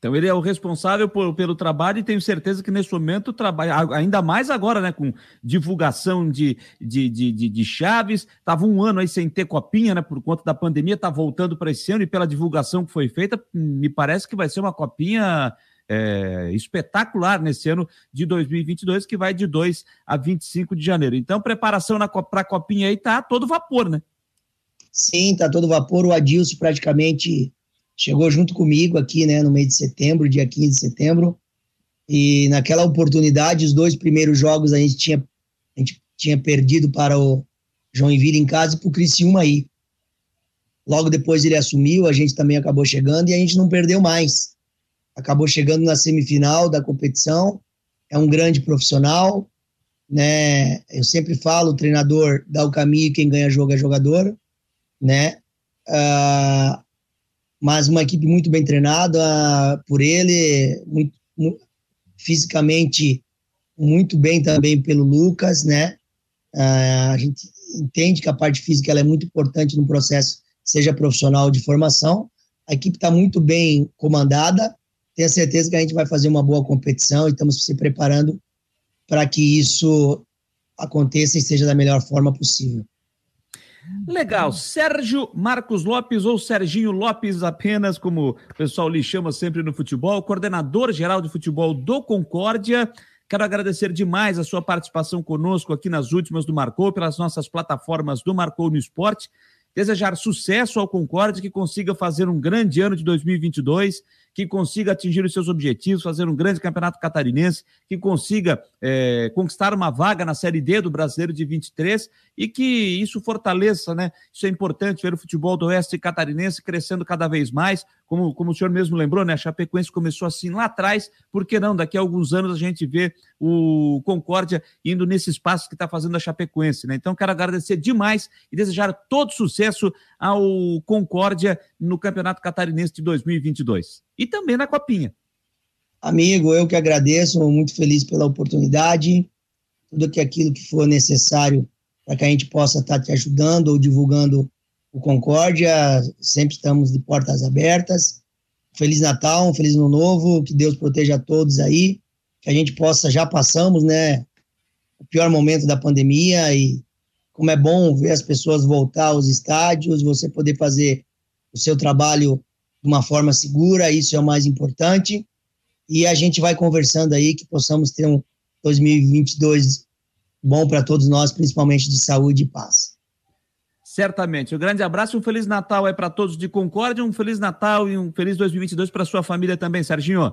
[SPEAKER 1] Então ele é o responsável por, pelo trabalho e tenho certeza que nesse momento trabalha, ainda mais agora, né, com divulgação de, de, de, de, de chaves. Estava um ano aí sem ter copinha, né, por conta da pandemia, está voltando para esse ano e pela divulgação que foi feita, me parece que vai ser uma copinha é, espetacular nesse ano de 2022, que vai de 2 a 25 de janeiro. Então, preparação para a Copinha aí tá todo vapor, né?
[SPEAKER 2] Sim, tá todo vapor. O Adilson praticamente chegou junto comigo aqui, né, no mês de setembro, dia 15 de setembro. E naquela oportunidade, os dois primeiros jogos a gente tinha, a gente tinha perdido para o Joinville em casa e para o Criciúma aí. Logo depois ele assumiu, a gente também acabou chegando e a gente não perdeu mais. Acabou chegando na semifinal da competição. É um grande profissional, né? Eu sempre falo, o treinador dá o caminho, quem ganha jogo é jogador, né? Uh, mas uma equipe muito bem treinada por ele, muito, muito, fisicamente muito bem também pelo Lucas, né? Uh, a gente entende que a parte física ela é muito importante no processo, seja profissional de formação. A equipe está muito bem comandada. Tenho certeza que a gente vai fazer uma boa competição e estamos se preparando para que isso aconteça e seja da melhor forma possível.
[SPEAKER 1] Legal. Sérgio Marcos Lopes ou Serginho Lopes apenas, como o pessoal lhe chama sempre no futebol, coordenador geral de futebol do Concórdia. Quero agradecer demais a sua participação conosco aqui nas últimas do Marcou, pelas nossas plataformas do Marcou no Esporte. Desejar sucesso ao Concórdia, que consiga fazer um grande ano de 2022 que consiga atingir os seus objetivos, fazer um grande campeonato catarinense, que consiga é, conquistar uma vaga na Série D do Brasileiro de 23 e que isso fortaleça, né? Isso é importante ver o futebol do Oeste catarinense crescendo cada vez mais. Como, como o senhor mesmo lembrou, né? A Chapecoense começou assim lá atrás, por que não? Daqui a alguns anos a gente vê o Concórdia indo nesse espaço que está fazendo a Chapecoense, né? Então, quero agradecer demais e desejar todo sucesso ao Concórdia no Campeonato Catarinense de 2022 e também na Copinha.
[SPEAKER 2] Amigo, eu que agradeço, muito feliz pela oportunidade, tudo que aquilo que for necessário para que a gente possa estar te ajudando ou divulgando o Concórdia, sempre estamos de portas abertas. Feliz Natal, um feliz Ano Novo, que Deus proteja a todos aí, que a gente possa, já passamos, né, o pior momento da pandemia e como é bom ver as pessoas voltar aos estádios, você poder fazer o seu trabalho de uma forma segura, isso é o mais importante. E a gente vai conversando aí que possamos ter um 2022 bom para todos nós, principalmente de saúde e paz.
[SPEAKER 1] Certamente. Um grande abraço e um Feliz Natal é para todos de Concórdia, um Feliz Natal e um Feliz 2022 para sua família também, Serginho.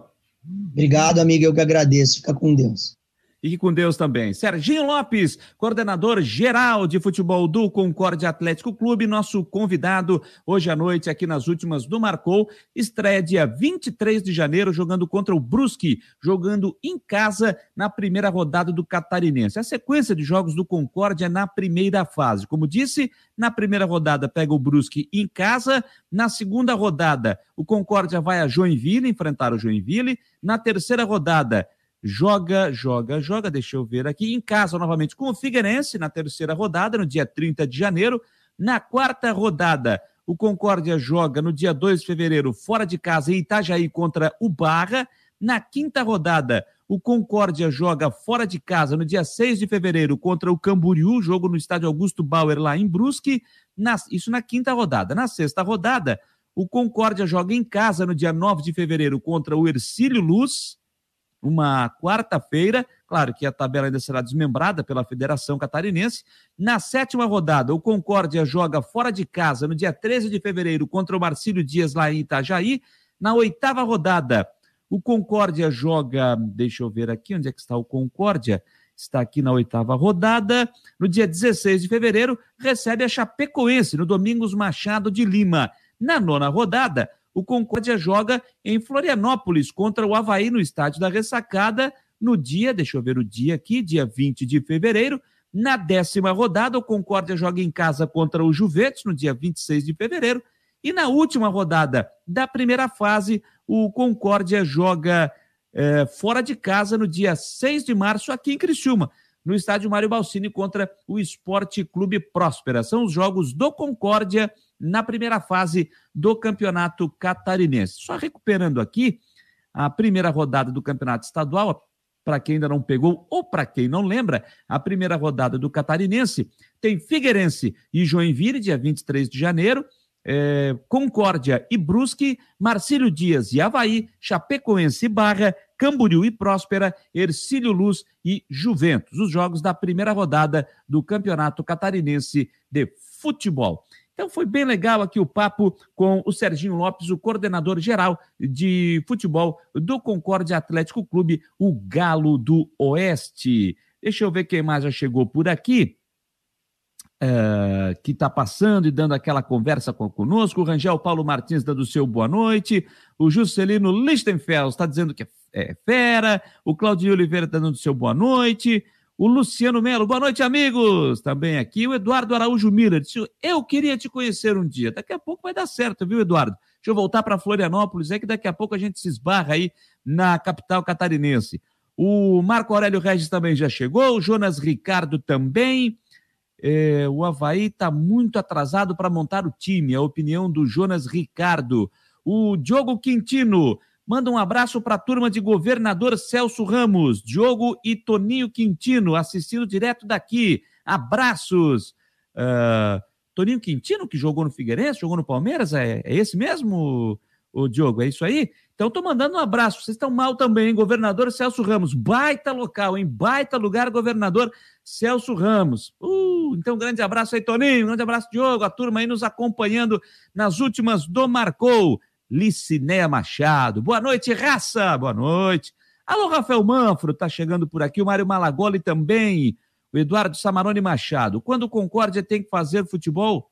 [SPEAKER 2] Obrigado, amigo, eu que agradeço. Fica com Deus.
[SPEAKER 1] Fique com Deus também. Serginho Lopes, coordenador geral de futebol do Concórdia Atlético Clube, nosso convidado hoje à noite aqui nas últimas do Marcou. Estreia dia 23 de janeiro, jogando contra o Brusque, jogando em casa na primeira rodada do Catarinense. A sequência de jogos do Concórdia na primeira fase. Como disse, na primeira rodada pega o Brusque em casa. Na segunda rodada, o Concórdia vai a Joinville enfrentar o Joinville. Na terceira rodada, joga, joga, joga, deixa eu ver aqui, em casa novamente com o Figueirense na terceira rodada, no dia 30 de janeiro. Na quarta rodada, o Concórdia joga no dia 2 de fevereiro, fora de casa, em Itajaí contra o Barra. Na quinta rodada, o Concórdia joga fora de casa no dia 6 de fevereiro contra o Camboriú, jogo no estádio Augusto Bauer, lá em Brusque. Na, isso na quinta rodada. Na sexta rodada, o Concórdia joga em casa no dia 9 de fevereiro contra o Ercílio Luz uma quarta-feira. Claro que a tabela ainda será desmembrada pela Federação Catarinense. Na sétima rodada, o Concórdia joga fora de casa no dia 13 de fevereiro contra o Marcílio Dias lá em Itajaí. Na oitava rodada, o Concórdia joga. Deixa eu ver aqui onde é que está o Concórdia. Está aqui na oitava rodada. No dia 16 de fevereiro, recebe a Chapecoense no Domingos Machado de Lima. Na nona rodada, o Concórdia joga em Florianópolis contra o Havaí no estádio da Ressacada no dia, deixa eu ver o dia aqui, dia 20 de fevereiro. Na décima rodada, o Concórdia joga em casa contra o Juventus no dia 26 de fevereiro. E na última rodada da primeira fase, o Concórdia joga é, fora de casa no dia 6 de março, aqui em Criciúma, no estádio Mário Balsini contra o Esporte Clube Próspera. São os jogos do Concórdia na primeira fase do Campeonato Catarinense. Só recuperando aqui a primeira rodada do Campeonato Estadual, para quem ainda não pegou ou para quem não lembra, a primeira rodada do Catarinense tem Figueirense e Joinville, dia 23 de janeiro. é, Concórdia e Brusque, Marcílio Dias e Havaí, Chapecoense e Barra, Camboriú e Próspera, Ercílio Luz e Juventus. Os jogos da primeira rodada do Campeonato Catarinense de Futebol. Então foi bem legal aqui o papo com o Serginho Lopes, o coordenador geral de futebol do Concórdia Atlético Clube, o Galo do Oeste. Deixa eu ver quem mais já chegou por aqui. Uh, que está passando e dando aquela conversa com, conosco. O Rangel Paulo Martins dando o seu boa noite. O Juscelino Lichtenfels está dizendo que é, é fera. O Claudio Oliveira está dando o seu boa noite. O Luciano Melo, boa noite, amigos. Também aqui. O Eduardo Araújo Miller disse: Eu queria te conhecer um dia. Daqui a pouco vai dar certo, viu, Eduardo? Deixa eu voltar para Florianópolis, é que daqui a pouco a gente se esbarra aí na capital catarinense. O Marco Aurélio Regis também já chegou, o Jonas Ricardo também. É, o Havaí está muito atrasado para montar o time, a opinião do Jonas Ricardo. O Diogo Quintino manda um abraço para a turma de governador Celso Ramos, Diogo e Toninho Quintino, assistindo direto daqui. Abraços. Uh, Toninho Quintino, que jogou no Figueirense, jogou no Palmeiras, é, é esse mesmo, o Diogo? É isso aí? Então, estou mandando um abraço. Vocês estão mal também, hein? Governador Celso Ramos. Baita local, hein? Baita lugar, governador Celso Ramos. Uh, então, grande abraço aí, Toninho. Grande abraço, Diogo. A turma aí nos acompanhando nas últimas do Marcou. Licinéia Machado. Boa noite, raça. Boa noite. Alô, Rafael Manfro, tá chegando por aqui. O Mário Malagoli também. O Eduardo Samarone Machado. Quando o Concórdia tem que fazer futebol,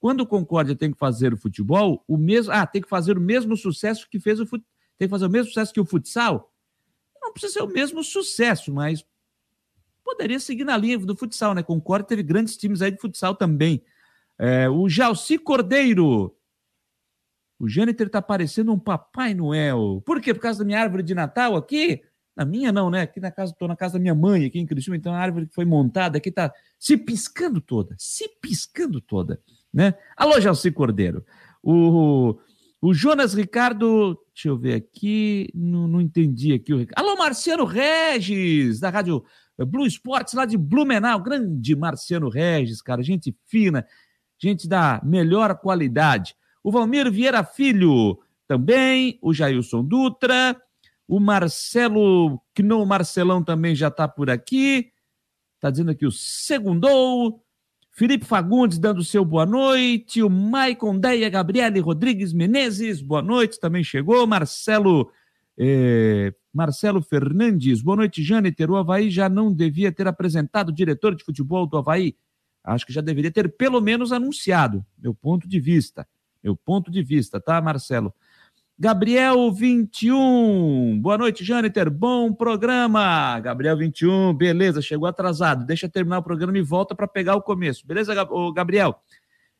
[SPEAKER 1] quando o Concórdia tem que fazer o futebol, o mesmo. Ah, tem que fazer o mesmo sucesso que fez o fut... Tem que fazer o mesmo sucesso que o futsal? Não precisa ser o mesmo sucesso, mas poderia seguir na linha do futsal, né? Concórdia teve grandes times aí de futsal também. É, o Jalci Cordeiro. O Jâniter tá parecendo um Papai Noel. Por quê? Por causa da minha árvore de Natal aqui? Na minha não, né? Aqui na casa, tô na casa da minha mãe, aqui em Criciúma, então a árvore que foi montada aqui tá se piscando toda, se piscando toda né? Alô, Jalci Cordeiro. O, o Jonas Ricardo, deixa eu ver aqui, não, não entendi aqui o. Alô, Marciano Regis, da Rádio Blue Sports, lá de Blumenau. Grande Marciano Regis, cara, gente fina, gente da melhor qualidade. O Valmir Vieira Filho, também. O Jailson Dutra. O Marcelo, que não, o Marcelão também já está por aqui. Está dizendo aqui o Segundou. Felipe Fagundes dando seu boa noite, o Maicon Deia, Gabriele Rodrigues Menezes, boa noite, também chegou, Marcelo eh, Marcelo Fernandes, boa noite, Jâniter, o Havaí já não devia ter apresentado o diretor de futebol do Havaí, acho que já deveria ter pelo menos anunciado, meu ponto de vista, meu ponto de vista, tá, Marcelo? Gabriel 21. Boa noite, Jâniter. Bom programa. Gabriel 21, beleza, chegou atrasado. Deixa terminar o programa e volta para pegar o começo. Beleza, Gabriel?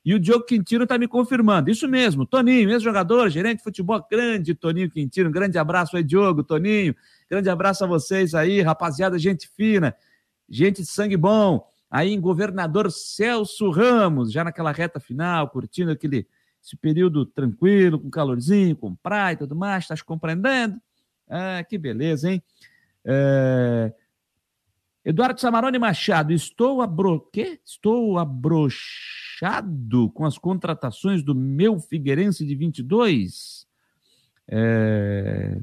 [SPEAKER 1] E o Diogo Quintino está me confirmando. Isso mesmo, Toninho, mesmo jogador, gerente de futebol, grande Toninho Quintino. Grande abraço aí, Diogo, Toninho. Grande abraço a vocês aí, rapaziada, gente fina, gente de sangue bom. Aí em governador Celso Ramos, já naquela reta final, curtindo aquele esse período tranquilo, com calorzinho, com praia e tudo mais, estás compreendendo? Ah, que beleza, hein? É... Eduardo Samarone Machado, estou abro... Quê? Estou abrochado com as contratações do meu Figueirense de 22? É...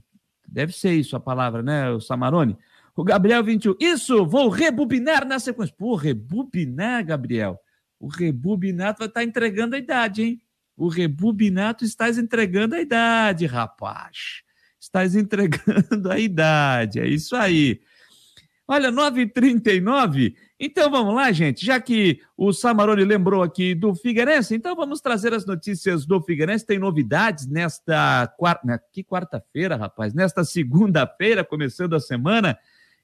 [SPEAKER 1] Deve ser isso a palavra, né, o Samarone? O Gabriel 21, isso, vou rebobinar na sequência. Pô, rebobinar, Gabriel. O rebobinar vai estar tá entregando a idade, hein? O rebobinato estás entregando a idade, rapaz. Estás entregando a idade. É isso aí. Olha, 9h39. Então vamos lá, gente. Já que o Samarone lembrou aqui do Figueirense, então vamos trazer as notícias do Figueirense. Tem novidades nesta quarta. Que quarta-feira, rapaz? Nesta segunda-feira, começando a semana.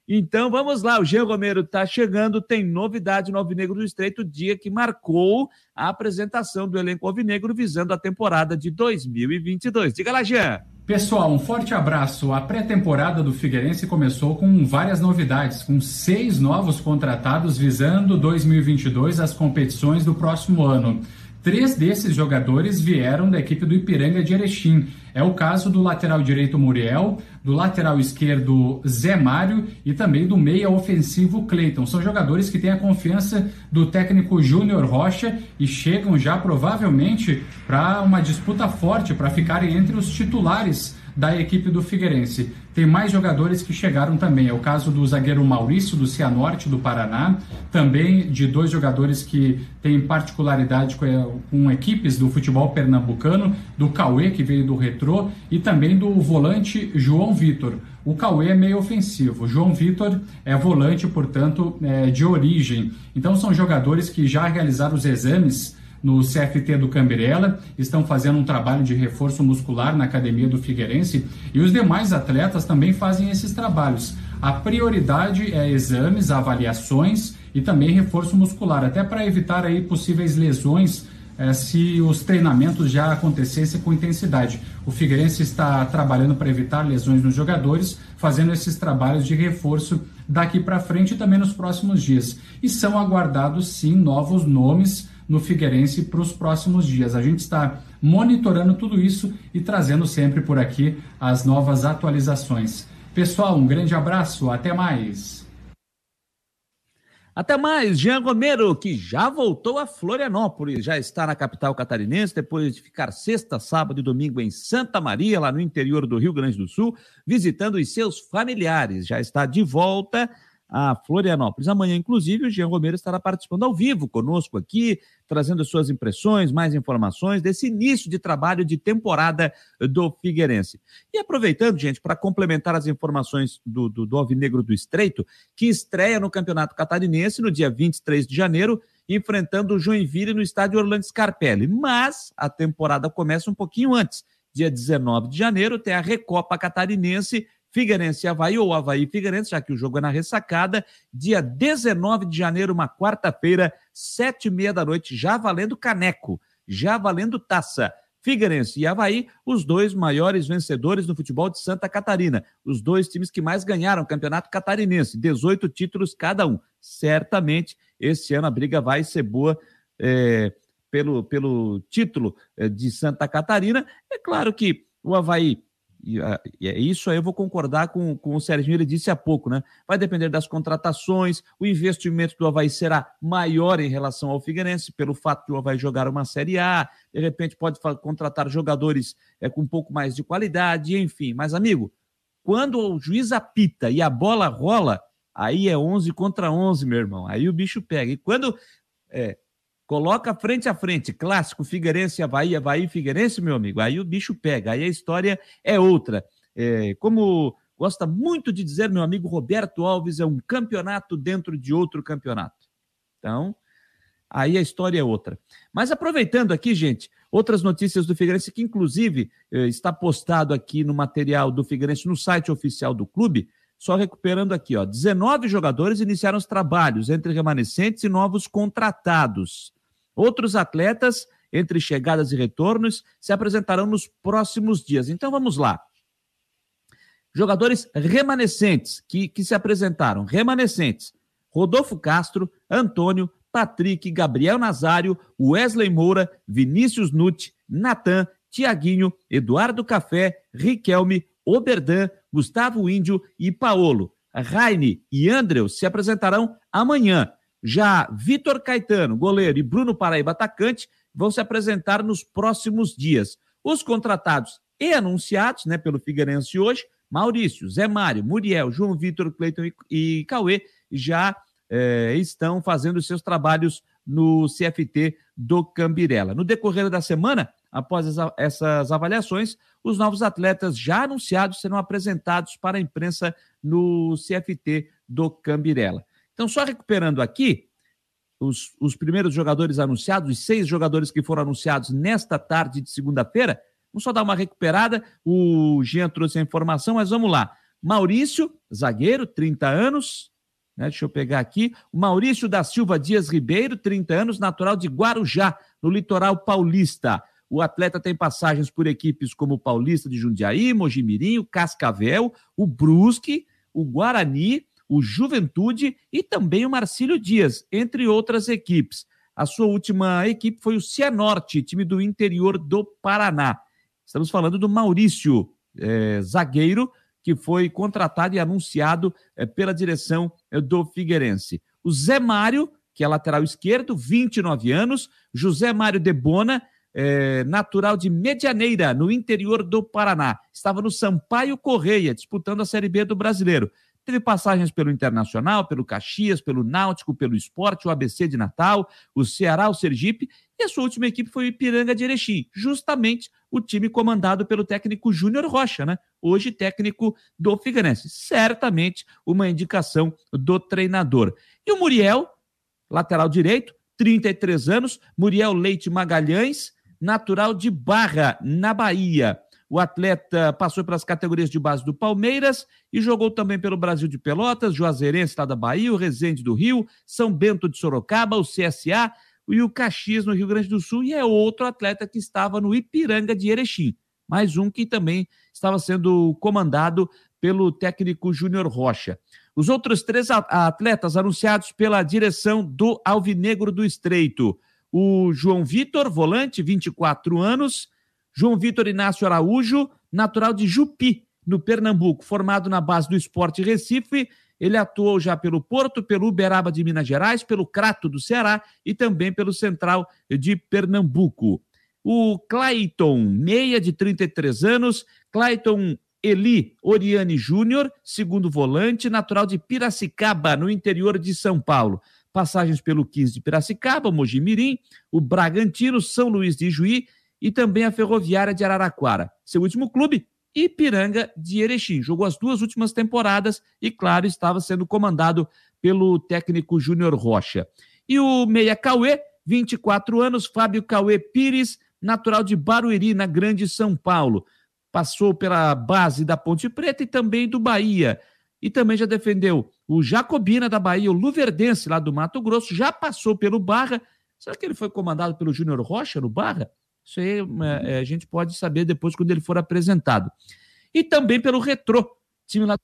[SPEAKER 1] Então vamos lá, o Jean Romero está chegando, tem novidade no Alvinegro do Estreito, dia que marcou a apresentação do elenco Alvinegro visando a temporada de 2022. Diga lá, Jean.
[SPEAKER 3] Pessoal, um forte abraço. A pré-temporada do Figueirense começou com várias novidades, com seis novos contratados visando 2022 as competições do próximo ano. Três desses jogadores vieram da equipe do Ipiranga de Erechim. É o caso do lateral direito Muriel, do lateral esquerdo Zé Mário e também do meia ofensivo Cleiton. São jogadores que têm a confiança do técnico Júnior Rocha e chegam já provavelmente para uma disputa forte para ficarem entre os titulares da equipe do Figueirense. Tem mais jogadores que chegaram também. É o caso do zagueiro Maurício, do Cianorte, do Paraná. Também de dois jogadores que têm particularidade com, com equipes do futebol pernambucano, do Cauê, que veio do Retrô, e também do volante João Vitor. O Cauê é meio ofensivo, João Vitor é volante, portanto, é, de origem. Então são jogadores que já realizaram os exames no CFT do Cambirela, estão fazendo um trabalho de reforço muscular na academia do Figueirense e os demais atletas também fazem esses trabalhos. A prioridade é exames, avaliações e também reforço muscular, até para evitar aí possíveis lesões é, se os treinamentos já acontecessem com intensidade. O Figueirense está trabalhando para evitar lesões nos jogadores, fazendo esses trabalhos de reforço daqui para frente e também nos próximos dias. E são aguardados sim novos nomes no Figueirense para os próximos dias. A gente está monitorando tudo isso e trazendo sempre por aqui as novas atualizações. Pessoal, um grande abraço, até mais.
[SPEAKER 1] Até mais, Jean Romero, que já voltou a Florianópolis, já está na capital catarinense, depois de ficar sexta, sábado e domingo em Santa Maria, lá no interior do Rio Grande do Sul, visitando os seus familiares. Já está de volta a Florianópolis. Amanhã, inclusive, o Jean Romero estará participando ao vivo conosco aqui, trazendo suas impressões, mais informações desse início de trabalho de temporada do Figueirense. E aproveitando, gente, para complementar as informações do, do, do Alvinegro do Estreito, que estreia no Campeonato Catarinense no dia 23 de janeiro, enfrentando o Joinville no estádio Orlando Scarpelli. Mas a temporada começa um pouquinho antes. Dia 19 de janeiro tem a Recopa Catarinense Figueirense e Havaí, ou Havaí e Figueirense, já que o jogo é na ressacada, dia 19 de janeiro, uma quarta-feira, sete e meia da noite, já valendo caneco, já valendo taça. Figueirense e Havaí, os dois maiores vencedores do futebol de Santa Catarina, os dois times que mais ganharam o campeonato catarinense, 18 títulos cada um. Certamente, esse ano a briga vai ser boa é, pelo, pelo título é, de Santa Catarina. É claro que o Havaí e, e é isso aí eu vou concordar com, com o Serginho, ele disse há pouco, né? Vai depender das contratações, o investimento do Havaí será maior em relação ao Figueirense, pelo fato de o Havaí jogar uma Série A, de repente pode contratar jogadores é, com um pouco mais de qualidade, enfim. Mas, amigo, quando o juiz apita e a bola rola, aí é 11 contra 11, meu irmão. Aí o bicho pega. E quando é, Coloca frente a frente, clássico Figueirense, Havaí, Havaí, Figueirense, meu amigo. Aí o bicho pega, aí a história é outra. É, como gosta muito de dizer meu amigo Roberto Alves, é um campeonato dentro de outro campeonato. Então, aí a história é outra. Mas aproveitando aqui, gente, outras notícias do Figueirense, que inclusive eh, está postado aqui no material do Figueirense no site oficial do clube. Só recuperando aqui, ó, 19 jogadores iniciaram os trabalhos entre remanescentes e novos contratados. Outros atletas, entre chegadas e retornos, se apresentarão nos próximos dias. Então vamos lá. Jogadores remanescentes que, que se apresentaram, remanescentes. Rodolfo Castro, Antônio, Patrick, Gabriel Nazário, Wesley Moura, Vinícius Nutt, Natan, Tiaguinho, Eduardo Café, Riquelme, Oberdan, Gustavo Índio e Paolo. Raine e Andrew se apresentarão amanhã. Já Vitor Caetano, goleiro, e Bruno Paraíba, atacante, vão se apresentar nos próximos dias. Os contratados e anunciados né, pelo Figueirense hoje, Maurício, Zé Mário, Muriel, João Vitor, Cleiton e, Cauê, já é, estão fazendo seus trabalhos no CFT do Cambirela. No decorrer da semana, após essas avaliações, os novos atletas já anunciados serão apresentados para a imprensa no CFT do Cambirela. Então, só recuperando aqui, os, os primeiros jogadores anunciados, os seis jogadores que foram anunciados nesta tarde de segunda-feira, vamos só dar uma recuperada. O Jean trouxe a informação, mas vamos lá. Maurício, zagueiro, 30 anos. Né, deixa eu pegar aqui. Maurício da Silva Dias Ribeiro, 30 anos, natural de Guarujá, no litoral paulista. O atleta tem passagens por equipes como Paulista de Jundiaí, Mojimirim, o Cascavel, o Brusque, o Guarani, o Juventude e também o Marcílio Dias, entre outras equipes. A sua última equipe foi o Cianorte, time do interior do Paraná. Estamos falando do Maurício, é, zagueiro, que foi contratado e anunciado é, pela direção é, do Figueirense. O Zé Mário, que é lateral esquerdo, 29 anos. José Mário de Bona, é, natural de Medianeira, no interior do Paraná. Estava no Sampaio Correia, disputando a Série B do Brasileiro. Teve passagens pelo Internacional, pelo Caxias, pelo Náutico, pelo Esporte, o ABC de Natal, o Ceará, o Sergipe, e a sua última equipe foi o Ipiranga de Erechim, justamente o time comandado pelo técnico Júnior Rocha, né? Hoje técnico do Figueirense. Certamente uma indicação do treinador. E o Muriel, lateral direito, 33 anos, Muriel Leite Magalhães, natural de Barra, na Bahia. O atleta passou pelas categorias de base do Palmeiras e jogou também pelo Brasil de Pelotas, Juazeirense lá da Bahia, o Resende do Rio, São Bento de Sorocaba, o CSA e o Caxias no Rio Grande do Sul. E é outro atleta que estava no Ipiranga de Erechim. Mais um que também estava sendo comandado pelo técnico Júnior Rocha. Os outros três atletas anunciados pela direção do Alvinegro do Estreito. O João Vitor, volante, 24 anos, João Vitor Inácio Araújo, natural de Jupi, no Pernambuco, formado na base do Esporte Recife. Ele atuou já pelo Porto, pelo Uberaba de Minas Gerais, pelo Crato do Ceará e também pelo Central de Pernambuco. O Clayton, meia de 33 anos, Clayton Eli Oriane Júnior, segundo volante, natural de Piracicaba, no interior de São Paulo. Passagens pelo 15 de Piracicaba, Mojimirim, o Bragantino, São Luís de Juí e também a Ferroviária de Araraquara. Seu último clube, Ipiranga de Erechim. Jogou as duas últimas temporadas e, claro, estava sendo comandado pelo técnico Júnior Rocha. E o Meia Cauê, 24 anos, Fábio Cauê Pires, natural de Barueri, na Grande São Paulo. Passou pela base da Ponte Preta e também do Bahia. E também já defendeu o Jacobina da Bahia, o Luverdense lá do Mato Grosso, já passou pelo Barra. Será que ele foi comandado pelo Júnior Rocha no Barra? Isso aí é, é, a gente pode saber depois quando ele for apresentado. E também pelo Retrô, time lá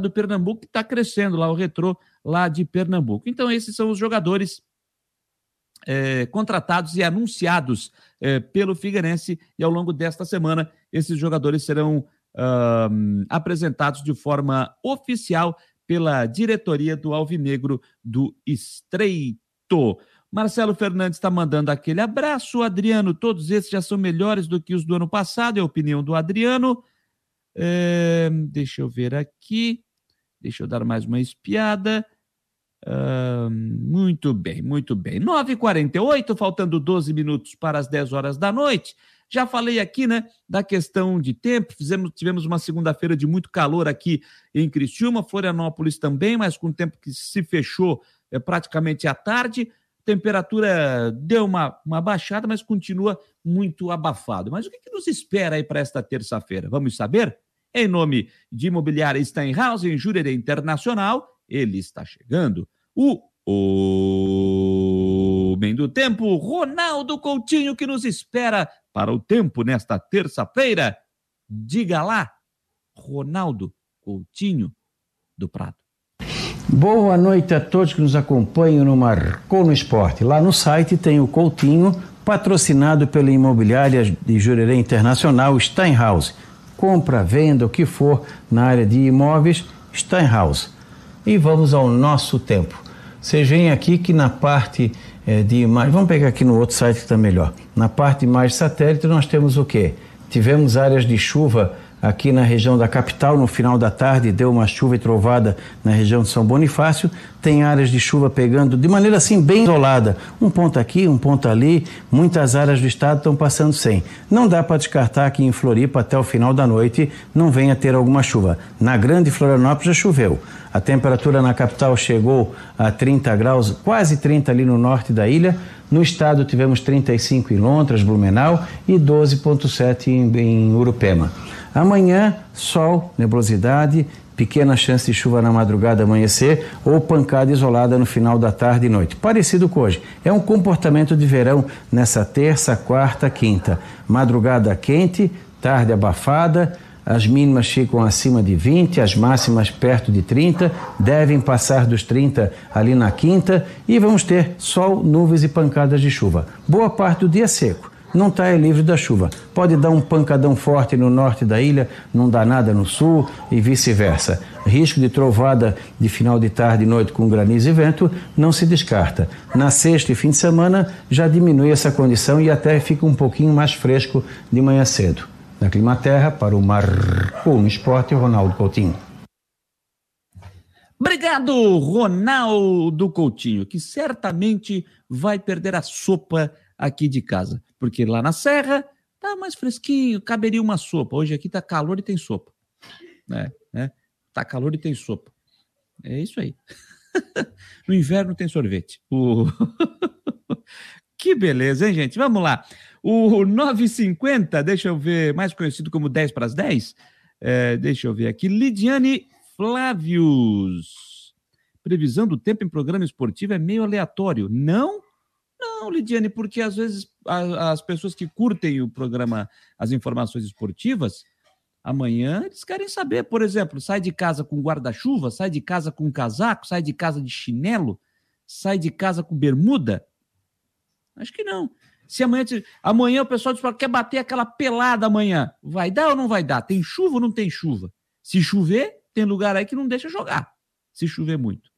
[SPEAKER 1] do Pernambuco, que está crescendo lá, o Retrô lá de Pernambuco. Então, esses são os jogadores é, contratados e anunciados é, pelo Figueirense, e ao longo desta semana, esses jogadores serão apresentados de forma oficial pela diretoria do Alvinegro do Estreito. Marcelo Fernandes está mandando aquele abraço. Adriano, todos esses já são melhores do que os do ano passado, é a opinião do Adriano. É, deixa eu ver aqui. Deixa eu dar mais uma espiada. Uh, muito bem, muito bem. 9h48, faltando 12 minutos para as 10 horas da noite. Já falei aqui, né, da questão de tempo. Fizemos, tivemos uma segunda-feira de muito calor aqui em Criciúma, Florianópolis também, mas com o tempo que se fechou é, praticamente à tarde temperatura deu uma, uma baixada, mas continua muito abafado. Mas o que, que nos espera aí para esta terça-feira? Vamos saber? Em nome de Imobiliária Steinhaus, em Jurerê Internacional, ele está chegando. O Homem do Tempo, Ronaldo Coutinho, que nos espera para o tempo nesta terça-feira. Diga lá, Ronaldo Coutinho do Prado.
[SPEAKER 4] Boa noite a todos que nos acompanham no Marcou no Esporte. Lá no site tem o Coutinho, patrocinado pela imobiliária de Jurerê Internacional Steinhaus. Compra, venda, o que for na área de imóveis, Steinhaus. E vamos ao nosso tempo. Vocês veem aqui que na parte é, de imagem, vamos pegar aqui no outro site que está melhor. Na parte de imagem satélite nós temos o quê? Tivemos áreas de chuva aqui na região da capital. No final da tarde deu uma chuva e trovada na região de São Bonifácio. Tem áreas de chuva pegando de maneira assim bem isolada. Um ponto aqui, um ponto ali. Muitas áreas do estado estão passando sem. Não dá para descartar que em Floripa até o final da noite não venha ter alguma chuva. Na Grande Florianópolis já choveu. A temperatura na capital chegou a 30 graus, quase 30 ali no norte da ilha. No estado tivemos 35 em Lontras, Blumenau e 12,7 em, em Urupema. Amanhã, sol, nebulosidade, pequena chance de chuva na madrugada amanhecer ou pancada isolada no final da tarde e noite. Parecido com hoje. É um comportamento de verão nessa terça, quarta, quinta. Madrugada quente, tarde abafada, As mínimas ficam acima de 20, as máximas perto de 30, devem passar dos 30 ali na quinta e vamos ter sol, nuvens e pancadas de chuva. Boa parte do dia seco não está livre da chuva. Pode dar um pancadão forte no norte da ilha, não dá nada no sul e vice-versa. Risco de trovada de final de tarde e noite com granizo e vento não se descarta. Na sexta e fim de semana já diminui essa condição e até fica um pouquinho mais fresco de manhã cedo. Na Climaterra, para o Marco no Esporte, Ronaldo Coutinho.
[SPEAKER 1] Obrigado, Ronaldo Coutinho, que certamente vai perder a sopa aqui de casa porque lá na serra tá mais fresquinho, caberia uma sopa. Hoje aqui tá calor e tem sopa. Né? né? Tá calor e tem sopa. É isso aí. [laughs] no inverno tem sorvete. [laughs] Que beleza, hein, gente? Vamos lá. O 950, deixa eu ver, mais conhecido como 10 para as 10. É, deixa eu ver aqui. Lidiane Flávios. Previsão do tempo em programa esportivo é meio aleatório. Não não, Lidiane, porque às vezes as pessoas que curtem o programa, as informações esportivas, amanhã eles querem saber, por exemplo, sai de casa com guarda-chuva, sai de casa com casaco, sai de casa de chinelo, sai de casa com bermuda? Acho que não. Se amanhã, amanhã o pessoal diz, quer bater aquela pelada amanhã, vai dar ou não vai dar? Tem chuva ou não tem chuva? Se chover, tem lugar aí que não deixa jogar, se chover muito.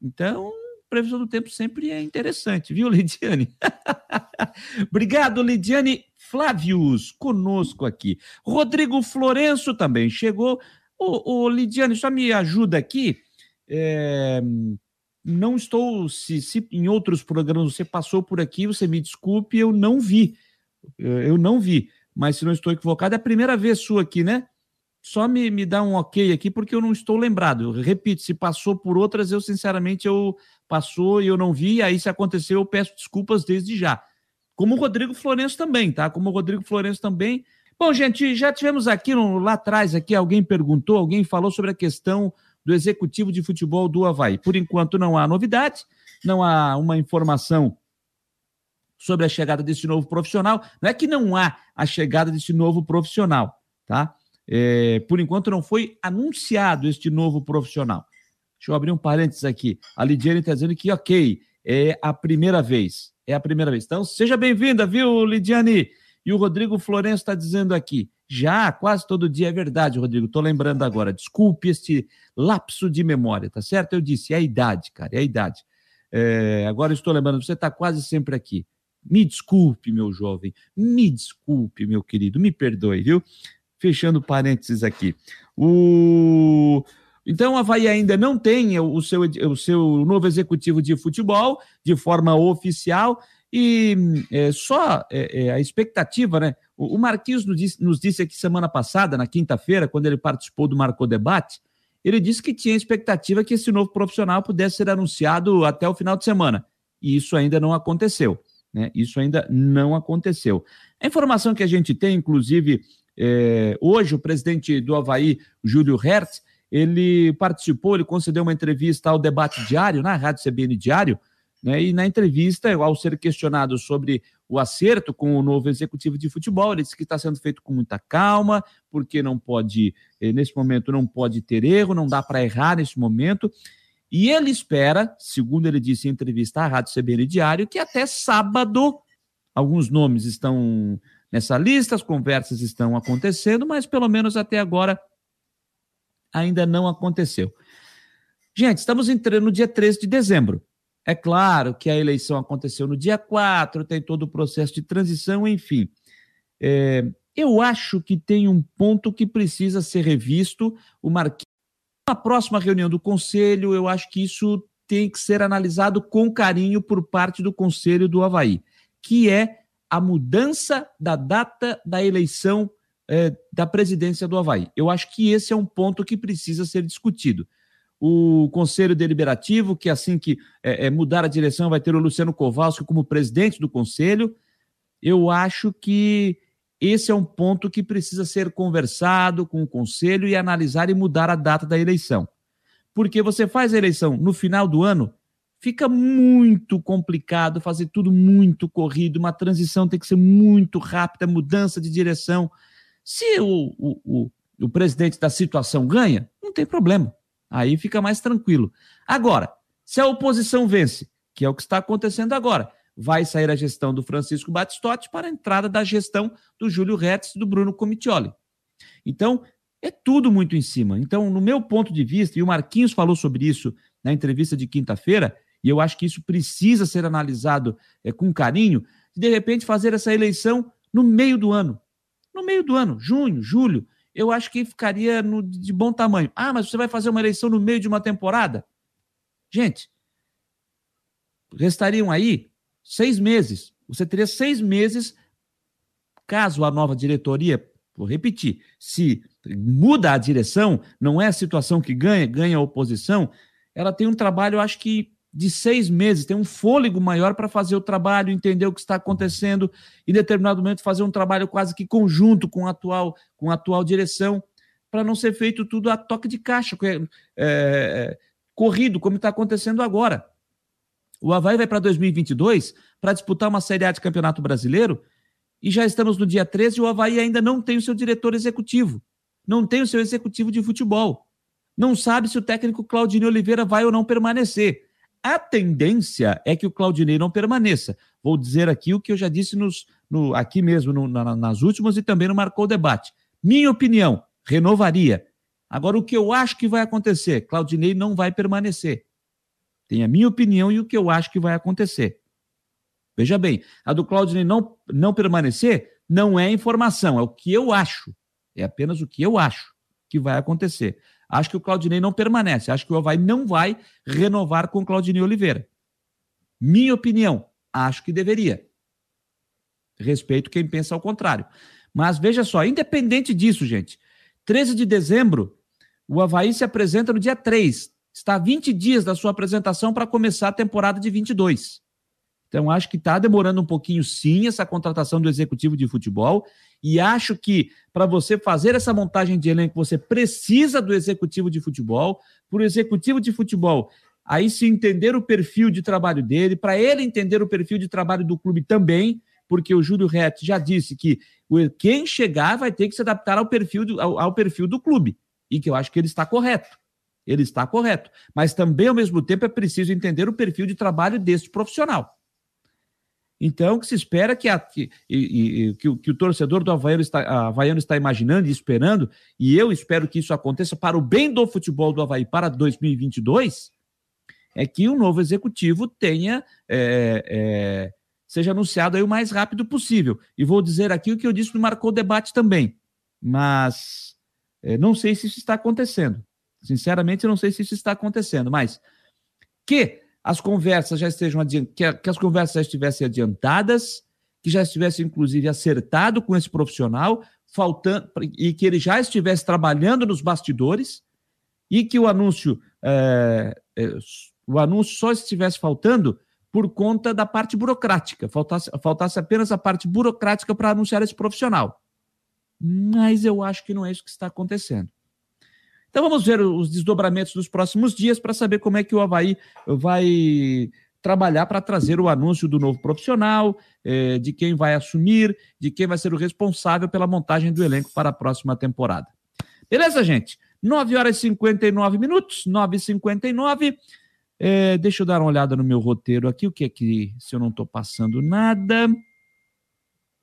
[SPEAKER 1] Então, previsão do tempo sempre é interessante, viu, Lidiane? [laughs] Obrigado, Lidiane Flávios, conosco aqui. Rodrigo Florenço também chegou. Ô, ô Lidiane, só me ajuda aqui. É, não estou, se, se em outros programas você passou por aqui, você me desculpe, eu não vi. Eu não vi, mas se não estou equivocado, é a primeira vez sua aqui, né? Só me, me dá um ok aqui, porque eu não estou lembrado. Eu repito, se passou por outras, eu sinceramente eu passou e eu não vi, aí se aconteceu, eu peço desculpas desde já. Como o Rodrigo Florenço também, tá? Como o Rodrigo Florenço também. Bom, gente, já tivemos aqui no, lá atrás, aqui alguém perguntou, alguém falou sobre a questão do executivo de futebol do Havaí. Por enquanto não há novidade, não há uma informação sobre a chegada desse novo profissional. Não é que não há a chegada desse novo profissional, tá? É, por enquanto não foi anunciado este novo profissional. Deixa eu abrir um parênteses aqui. A Lidiane está dizendo que, ok, é a primeira vez. É a primeira vez. Então, seja bem-vinda, viu, Lidiane? E o Rodrigo Florenço está dizendo aqui. Já, quase todo dia, é verdade, Rodrigo. Estou lembrando agora. Desculpe este lapso de memória, tá certo? Eu disse, é a idade, cara, é a idade. É, agora estou lembrando, você está quase sempre aqui. Me desculpe, meu jovem. Me desculpe, meu querido. Me perdoe, viu? Fechando parênteses aqui. O. Então, o Havaí ainda não tem o seu, o seu novo executivo de futebol de forma oficial e é, só é, é, a expectativa, né? O, o Marquinhos nos disse, nos disse aqui semana passada, na quinta-feira, quando ele participou do Marcou Debate, ele disse que tinha expectativa que esse novo profissional pudesse ser anunciado até o final de semana. E isso ainda não aconteceu. Né? Isso ainda não aconteceu. A informação que a gente tem, inclusive, é, hoje, o presidente do Havaí, Júlio Hertz, ele participou, ele concedeu uma entrevista ao debate diário, na Rádio CBN Diário, né, e na entrevista, ao ser questionado sobre o acerto com o novo executivo de futebol, ele disse que está sendo feito com muita calma, porque não pode, eh, nesse momento, não pode ter erro, não dá para errar nesse momento. E ele espera, segundo ele disse em entrevista à Rádio CBN Diário, que até sábado, alguns nomes estão nessa lista, as conversas estão acontecendo, mas pelo menos até agora ainda não aconteceu. Gente, estamos entrando no dia 13 de dezembro. É claro que a eleição aconteceu no dia 4, tem todo o processo de transição, enfim. É, eu acho que tem um ponto que precisa ser revisto. O Marquinhos, na próxima reunião do Conselho, eu acho que isso tem que ser analisado com carinho por parte do Conselho do Havaí, que é a mudança da data da eleição é, da presidência do Havaí. Eu acho que esse é um ponto que precisa ser discutido. O Conselho Deliberativo, que assim que é, é, mudar a direção, vai ter o Luciano Kowalski como presidente do Conselho. Eu acho que esse é um ponto que precisa ser conversado com o Conselho e analisar e mudar a data da eleição. Porque você faz a eleição no final do ano, fica muito complicado fazer tudo muito corrido, uma transição tem que ser muito rápida, mudança de direção. Se o, o, o, o presidente da situação ganha, não tem problema. Aí fica mais tranquilo. Agora, se a oposição vence, que é o que está acontecendo agora, vai sair a gestão do Francisco Batistotti para a entrada da gestão do Júlio Retz e do Bruno Comitioli. Então, é tudo muito em cima. Então, no meu ponto de vista, e o Marquinhos falou sobre isso na entrevista de quinta-feira, e eu acho que isso precisa ser analisado é, com carinho, de repente fazer essa eleição no meio do ano. No meio do ano, junho, julho, eu acho que ficaria no, de bom tamanho. Ah, mas você vai fazer uma eleição no meio de uma temporada? Gente, restariam aí seis meses. Você teria seis meses, caso a nova diretoria, vou repetir, se muda a direção, não é a situação que ganha, ganha a oposição, ela tem um trabalho, eu acho que de seis meses, tem um fôlego maior para fazer o trabalho, entender o que está acontecendo, e em determinado momento fazer um trabalho quase que conjunto com a atual, com a atual direção, para não ser feito tudo a toque de caixa, é, é, corrido, como está acontecendo agora. O Havaí vai para 2022 para disputar uma Série A de Campeonato Brasileiro e já estamos no dia 13 e o Havaí ainda não tem o seu diretor executivo, não tem o seu executivo de futebol. Não sabe se o técnico Claudinei Oliveira vai ou não permanecer. A tendência é que o Claudinei não permaneça. Vou dizer aqui o que eu já disse nos, no, aqui mesmo no, na, nas últimas e também no Marcou Debate. Minha opinião, renovaria. Agora, o que eu acho que vai acontecer? Claudinei não vai permanecer. Tem a minha opinião e o que eu acho que vai acontecer. Veja bem, a do Claudinei não, não permanecer não é informação, é o que eu acho. É apenas o que eu acho que vai acontecer. Acho que o Claudinei não permanece. Acho que o Havaí não vai renovar com o Claudinei Oliveira. Minha opinião, acho que deveria. Respeito quem pensa ao contrário. Mas veja só, independente disso, gente, 13 de dezembro, o Havaí se apresenta no dia 3. Está 20 dias da sua apresentação para começar a temporada de 22. Então, acho que está demorando um pouquinho, sim, essa contratação do executivo de futebol. E acho que para você fazer essa montagem de elenco, você precisa do executivo de futebol. Por executivo de futebol, aí se entender o perfil de trabalho dele, para ele entender o perfil de trabalho do clube também, porque o Júlio Rett já disse que quem chegar vai ter que se adaptar ao perfil do, ao, ao perfil do clube. E que eu acho que ele está correto. Ele está correto. Mas também, ao mesmo tempo, é preciso entender o perfil de trabalho deste profissional. Então, que se espera que, a, que, e, que, o, que, o, torcedor do Havaiano está, Havaiano está imaginando e esperando, e eu espero que isso aconteça para o bem do futebol do Havaí para 2022, é que o novo executivo tenha, é, é, seja anunciado aí o mais rápido possível. E vou dizer aqui o que eu disse no Marcou Debate também, mas é, não sei se isso está acontecendo. Sinceramente, não sei se isso está acontecendo, mas que as conversas já estejam que, que as conversas já estivessem adiantadas, que já estivesse inclusive acertado com esse profissional, faltando e que ele já estivesse trabalhando nos bastidores e que o anúncio é, é, o anúncio só estivesse faltando por conta da parte burocrática, faltasse, faltasse apenas a parte burocrática para anunciar esse profissional. Mas eu acho que não é isso que está acontecendo. Então vamos ver os desdobramentos dos próximos dias para saber como é que o Havaí vai trabalhar para trazer o anúncio do novo profissional, eh, de quem vai assumir, de quem vai ser o responsável pela montagem do elenco para a próxima temporada. Beleza, gente? 9 horas e 59 minutos, 9 e 59 é, Deixa eu dar uma olhada no meu roteiro aqui, o que é que, se eu não estou passando nada.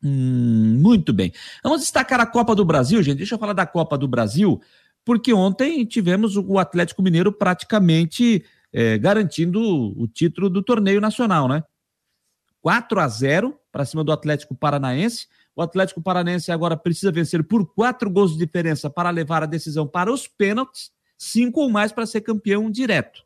[SPEAKER 1] Hum, muito bem. Vamos destacar a Copa do Brasil, gente. Deixa eu falar da Copa do Brasil porque ontem tivemos o Atlético Mineiro praticamente é, garantindo o título do torneio nacional, né? 4 a 0 para cima do Atlético Paranaense. O Atlético Paranaense agora precisa vencer por quatro gols de diferença para levar a decisão para os pênaltis, cinco ou mais para ser campeão direto.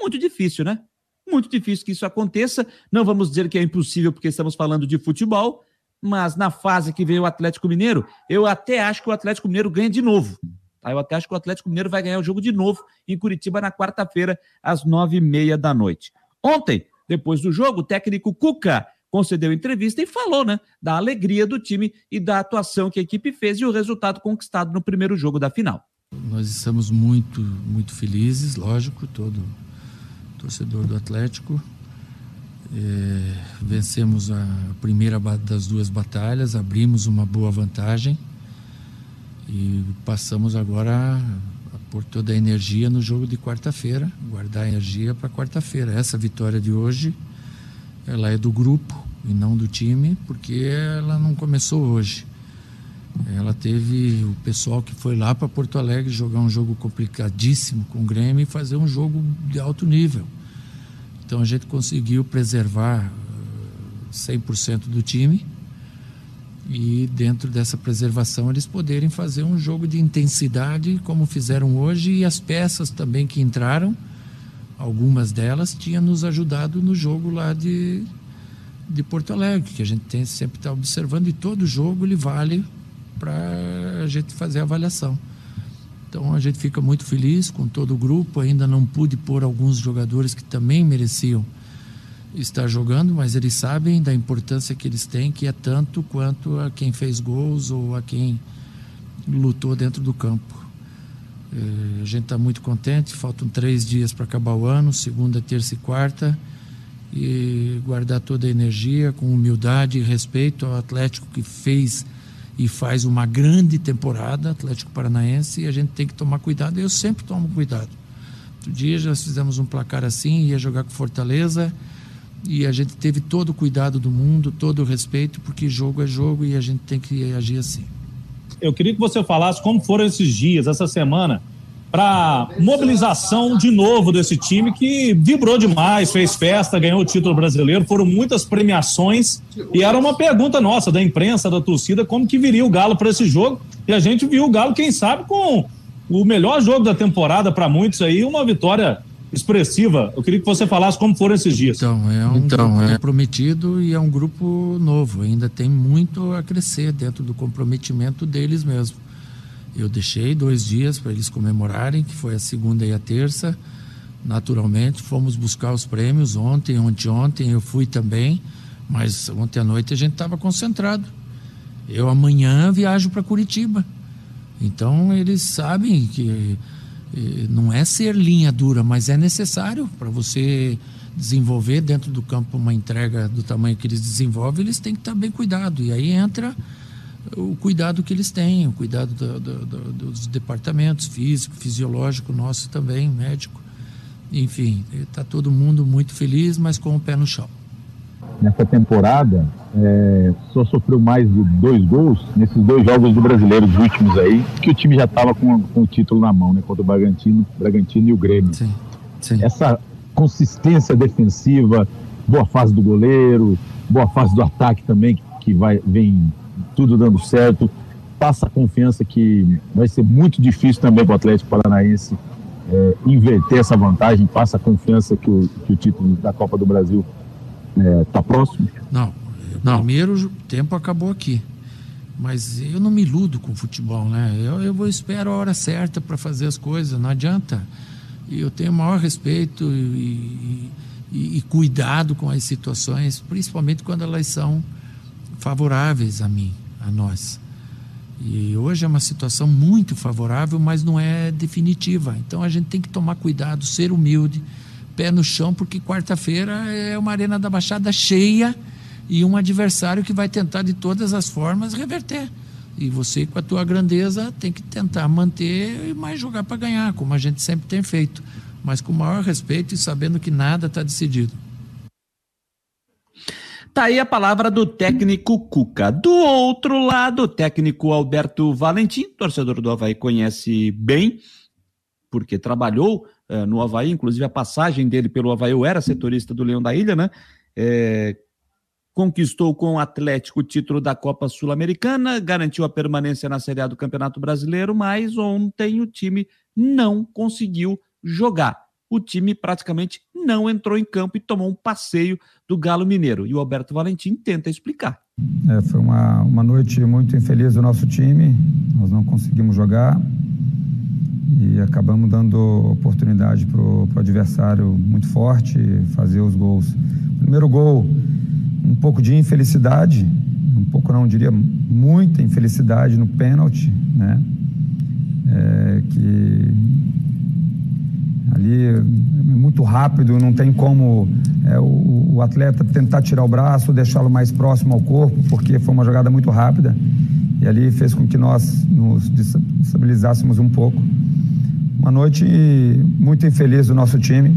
[SPEAKER 1] Muito difícil, né? Muito difícil que isso aconteça. Não vamos dizer que é impossível porque estamos falando de futebol, mas na fase que veio o Atlético Mineiro, eu até acho que o Atlético Mineiro ganha de novo. Tá? Eu até acho que o Atlético Mineiro vai ganhar o jogo de novo em Curitiba na quarta-feira, às nove e meia da noite. Ontem, depois do jogo, o técnico Cuca concedeu entrevista e falou, né, da alegria do time e da atuação que a equipe fez e o resultado conquistado no primeiro jogo da final.
[SPEAKER 5] Nós estamos muito, muito felizes, lógico, todo torcedor do Atlético. É, vencemos a primeira das duas batalhas, abrimos uma boa vantagem E passamos agora a pôr toda a energia no jogo de quarta-feira, guardar energia para quarta-feira. Essa vitória de hoje, ela é do grupo e não do time, porque ela não começou hoje. Ela teve o pessoal que foi lá para Porto Alegre jogar um jogo complicadíssimo com o Grêmio e fazer um jogo de alto nível. Então a gente conseguiu preservar 100% do time e dentro dessa preservação eles poderem fazer um jogo de intensidade como fizeram hoje e as peças também que entraram, algumas delas tinham nos ajudado no jogo lá de, de Porto Alegre, que a gente tem sempre está observando e todo jogo ele vale para a gente fazer a avaliação. Então a gente fica muito feliz com todo o grupo, ainda não pude pôr alguns jogadores que também mereciam estar jogando, mas eles sabem da importância que eles têm, que é tanto quanto a quem fez gols ou a quem lutou dentro do campo. É, a gente está muito contente, faltam três dias para acabar o ano, segunda, terça e quarta, e guardar toda a energia com humildade e respeito ao Atlético que fez e faz uma grande temporada, Atlético Paranaense, e a gente tem que tomar cuidado, eu sempre tomo cuidado. Outro dia já fizemos um placar assim, ia jogar com Fortaleza, e a gente teve todo o cuidado do mundo, todo o respeito, porque jogo é jogo e a gente tem que agir assim.
[SPEAKER 6] Eu queria que você falasse como foram esses dias, essa semana, para mobilização de novo desse time que vibrou demais, fez festa, ganhou o título brasileiro, foram muitas premiações e era uma pergunta nossa da imprensa, da torcida, como que viria o Galo para esse jogo e a gente viu o Galo, quem sabe, com o melhor jogo da temporada para muitos aí, uma vitória expressiva. Eu queria que você falasse como foram esses dias.
[SPEAKER 5] Então, é um então, é prometido e é um grupo novo. Ainda tem muito a crescer dentro do comprometimento deles mesmo. Eu deixei dois dias para eles comemorarem, que foi a segunda e a terça. Naturalmente, fomos buscar os prêmios ontem, ontem, ontem. Eu fui também, mas ontem à noite a gente estava concentrado. Eu amanhã viajo para Curitiba. Então, eles sabem que não é ser linha dura, mas é necessário para você desenvolver dentro do campo uma entrega do tamanho que eles desenvolvem, eles têm que estar bem cuidado. E aí entra o cuidado que eles têm, o cuidado do, do, do, dos departamentos físico, fisiológico, nosso também, médico. Enfim, está todo mundo muito feliz, mas com o pé no chão
[SPEAKER 7] nessa temporada é, só sofreu mais de dois gols nesses dois jogos do Brasileiro, os últimos aí, que o time já estava com, com, o título na mão, né? Contra o Bragantino, Bragantino e o Grêmio. Sim, sim. Essa consistência defensiva, boa fase do goleiro, boa fase do ataque também, que vai, vem tudo dando certo, passa a confiança que vai ser muito difícil também para o Atlético Paranaense é, inverter essa vantagem, passa a confiança que o, que o título da Copa do Brasil Está é, tá próximo?
[SPEAKER 5] Não, não. Primeiro tempo acabou aqui. Mas eu não me iludo com o futebol, né? Eu, eu vou espero a hora certa para fazer as coisas, não adianta. E eu tenho o maior respeito e, e, e, cuidado com as situações, principalmente quando elas são favoráveis a mim, a nós. E hoje é uma situação muito favorável, mas não é definitiva. Então a gente tem que tomar cuidado, ser humilde pé no chão, porque quarta-feira é uma Arena da Baixada cheia e um adversário que vai tentar de todas as formas reverter. E você, com a tua grandeza, tem que tentar manter e mais jogar para ganhar, como a gente sempre tem feito. Mas com o maior respeito e sabendo que nada está decidido.
[SPEAKER 1] Tá aí a palavra do técnico Cuca. Do outro lado, o técnico Alberto Valentim, torcedor do Havaí, conhece bem, porque trabalhou uh, no Havaí, inclusive a passagem dele pelo Havaí, eu era setorista do Leão da Ilha, né? É, conquistou com o Atlético o título da Copa Sul-Americana, garantiu a permanência na Série A do Campeonato Brasileiro, mas ontem o time não conseguiu jogar. O time praticamente não entrou em campo e tomou um passeio do Galo Mineiro. E o Alberto Valentim tenta explicar.
[SPEAKER 8] É, foi uma, uma noite muito infeliz do nosso time, nós não conseguimos jogar e acabamos dando oportunidade para o adversário muito forte fazer os gols. Primeiro gol, um pouco de infelicidade, um pouco não diria muita infelicidade no pênalti, né? É, que ali é muito rápido, não tem como é, o, o atleta tentar tirar o braço, deixá-lo mais próximo ao corpo, porque foi uma jogada muito rápida e ali fez com que nós nos estabilizássemos um pouco. Uma noite muito infeliz do nosso time,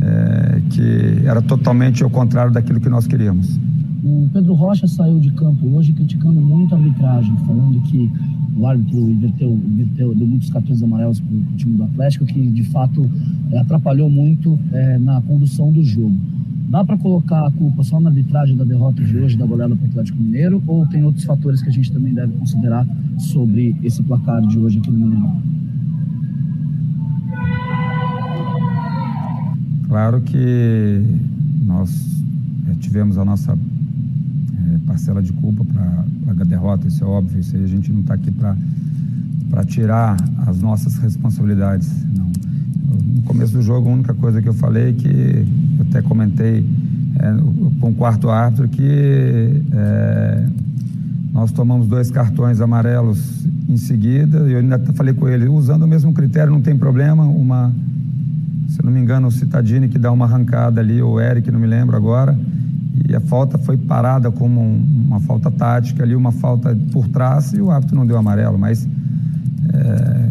[SPEAKER 8] é, que era totalmente ao contrário daquilo que nós queríamos.
[SPEAKER 9] O Pedro Rocha saiu de campo hoje criticando muito a arbitragem, falando que o árbitro inverteu, inverteu deu muitos cartões amarelos para o time do Atlético, que de fato é, atrapalhou muito é, na condução do jogo. Dá para colocar a culpa só na arbitragem da derrota de hoje da goleada para o Atlético Mineiro ou tem outros fatores que a gente também deve considerar sobre esse placar de hoje aqui no Mineirão?
[SPEAKER 8] Claro que nós é, tivemos a nossa é, parcela de culpa para a derrota, isso é óbvio, isso aí a gente não está aqui para tirar as nossas responsabilidades, não. No começo do jogo, a única coisa que eu falei que eu até comentei é, com o quarto árbitro que é, nós tomamos dois cartões amarelos em seguida e eu ainda falei com ele, usando o mesmo critério não tem problema, uma, se não me engano, o Citadini que dá uma arrancada ali, ou o Eric, não me lembro agora, e a falta foi parada como um, uma falta tática ali, uma falta por trás e o árbitro não deu amarelo, mas é,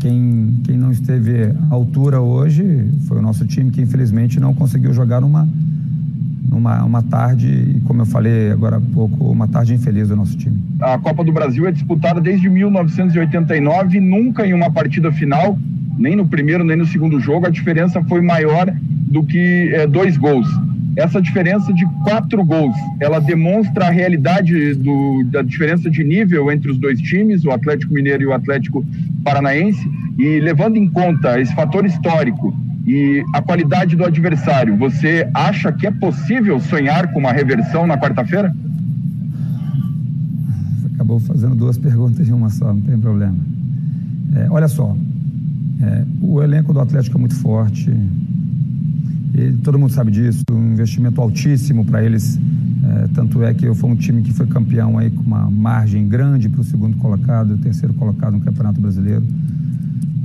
[SPEAKER 8] quem, quem não esteve à altura hoje foi o nosso time que infelizmente não conseguiu jogar numa, numa uma tarde, como eu falei agora há pouco, uma tarde infeliz do nosso time.
[SPEAKER 10] A Copa do Brasil é disputada desde 1989, nunca em uma partida final, nem no primeiro nem no segundo jogo, a diferença foi maior do que é, dois gols essa diferença de quatro gols, ela demonstra a realidade do, da diferença de nível entre os dois times, o Atlético Mineiro e o Atlético Paranaense, e levando em conta esse fator histórico e a qualidade do adversário, você acha que é possível sonhar com uma reversão na quarta-feira?
[SPEAKER 8] Acabou fazendo duas perguntas em uma só, não tem problema. É, olha só, é, o elenco do Atlético é muito forte, e todo mundo sabe disso, um investimento altíssimo para eles. É, tanto é que fui um time que foi campeão aí com uma margem grande para o segundo colocado, o terceiro colocado no Campeonato Brasileiro.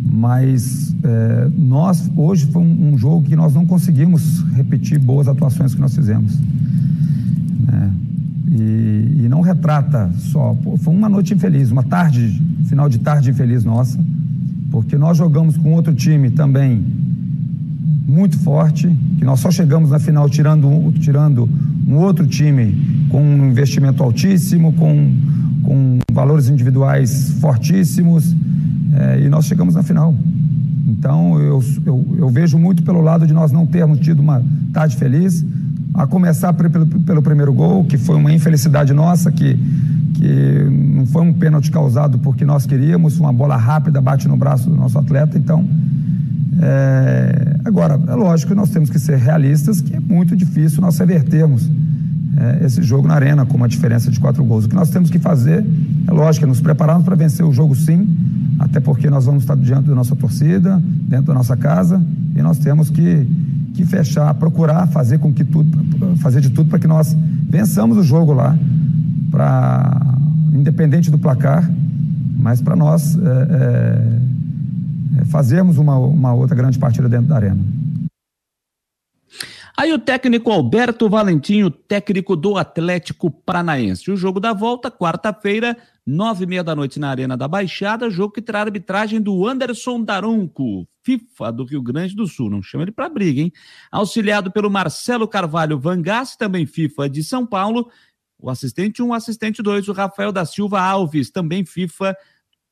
[SPEAKER 8] Mas é, nós, hoje foi um, um, jogo que nós não conseguimos repetir boas atuações que nós fizemos. Né? E, e, não retrata só. Pô, foi uma noite infeliz, uma tarde, final de tarde infeliz nossa, porque nós jogamos com outro time também muito forte, que nós só chegamos na final tirando, tirando um outro time com um investimento altíssimo, com, com valores individuais fortíssimos, é, e nós chegamos na final. Então, eu, eu, eu, vejo muito pelo lado de nós não termos tido uma tarde feliz, a começar pelo, pelo primeiro gol, que foi uma infelicidade nossa, que, que não foi um pênalti causado porque nós queríamos, uma bola rápida bate no braço do nosso atleta, então é, agora, é lógico que nós temos que ser realistas, que é muito difícil nós revertermos é, esse jogo na arena com uma diferença de quatro gols. O que nós temos que fazer, é lógico, é nos prepararmos para vencer o jogo sim, até porque nós vamos estar diante da nossa torcida, dentro da nossa casa, e nós temos que, que fechar, procurar fazer com que tudo, fazer de tudo para que nós vençamos o jogo lá, para independente do placar, mas para nós é, é é, fazermos uma, uma outra grande partida dentro da arena.
[SPEAKER 1] Aí o técnico Alberto Valentim, o técnico do Atlético Paranaense. O jogo da volta, quarta-feira, nove e meia da noite na Arena da Baixada, jogo que terá arbitragem do Anderson Daronco, FIFA do Rio Grande do Sul. Não chama ele para briga, hein? Auxiliado pelo Marcelo Carvalho Vangas, também FIFA de São Paulo. O assistente 1, um, assistente 2, o Rafael da Silva Alves, também FIFA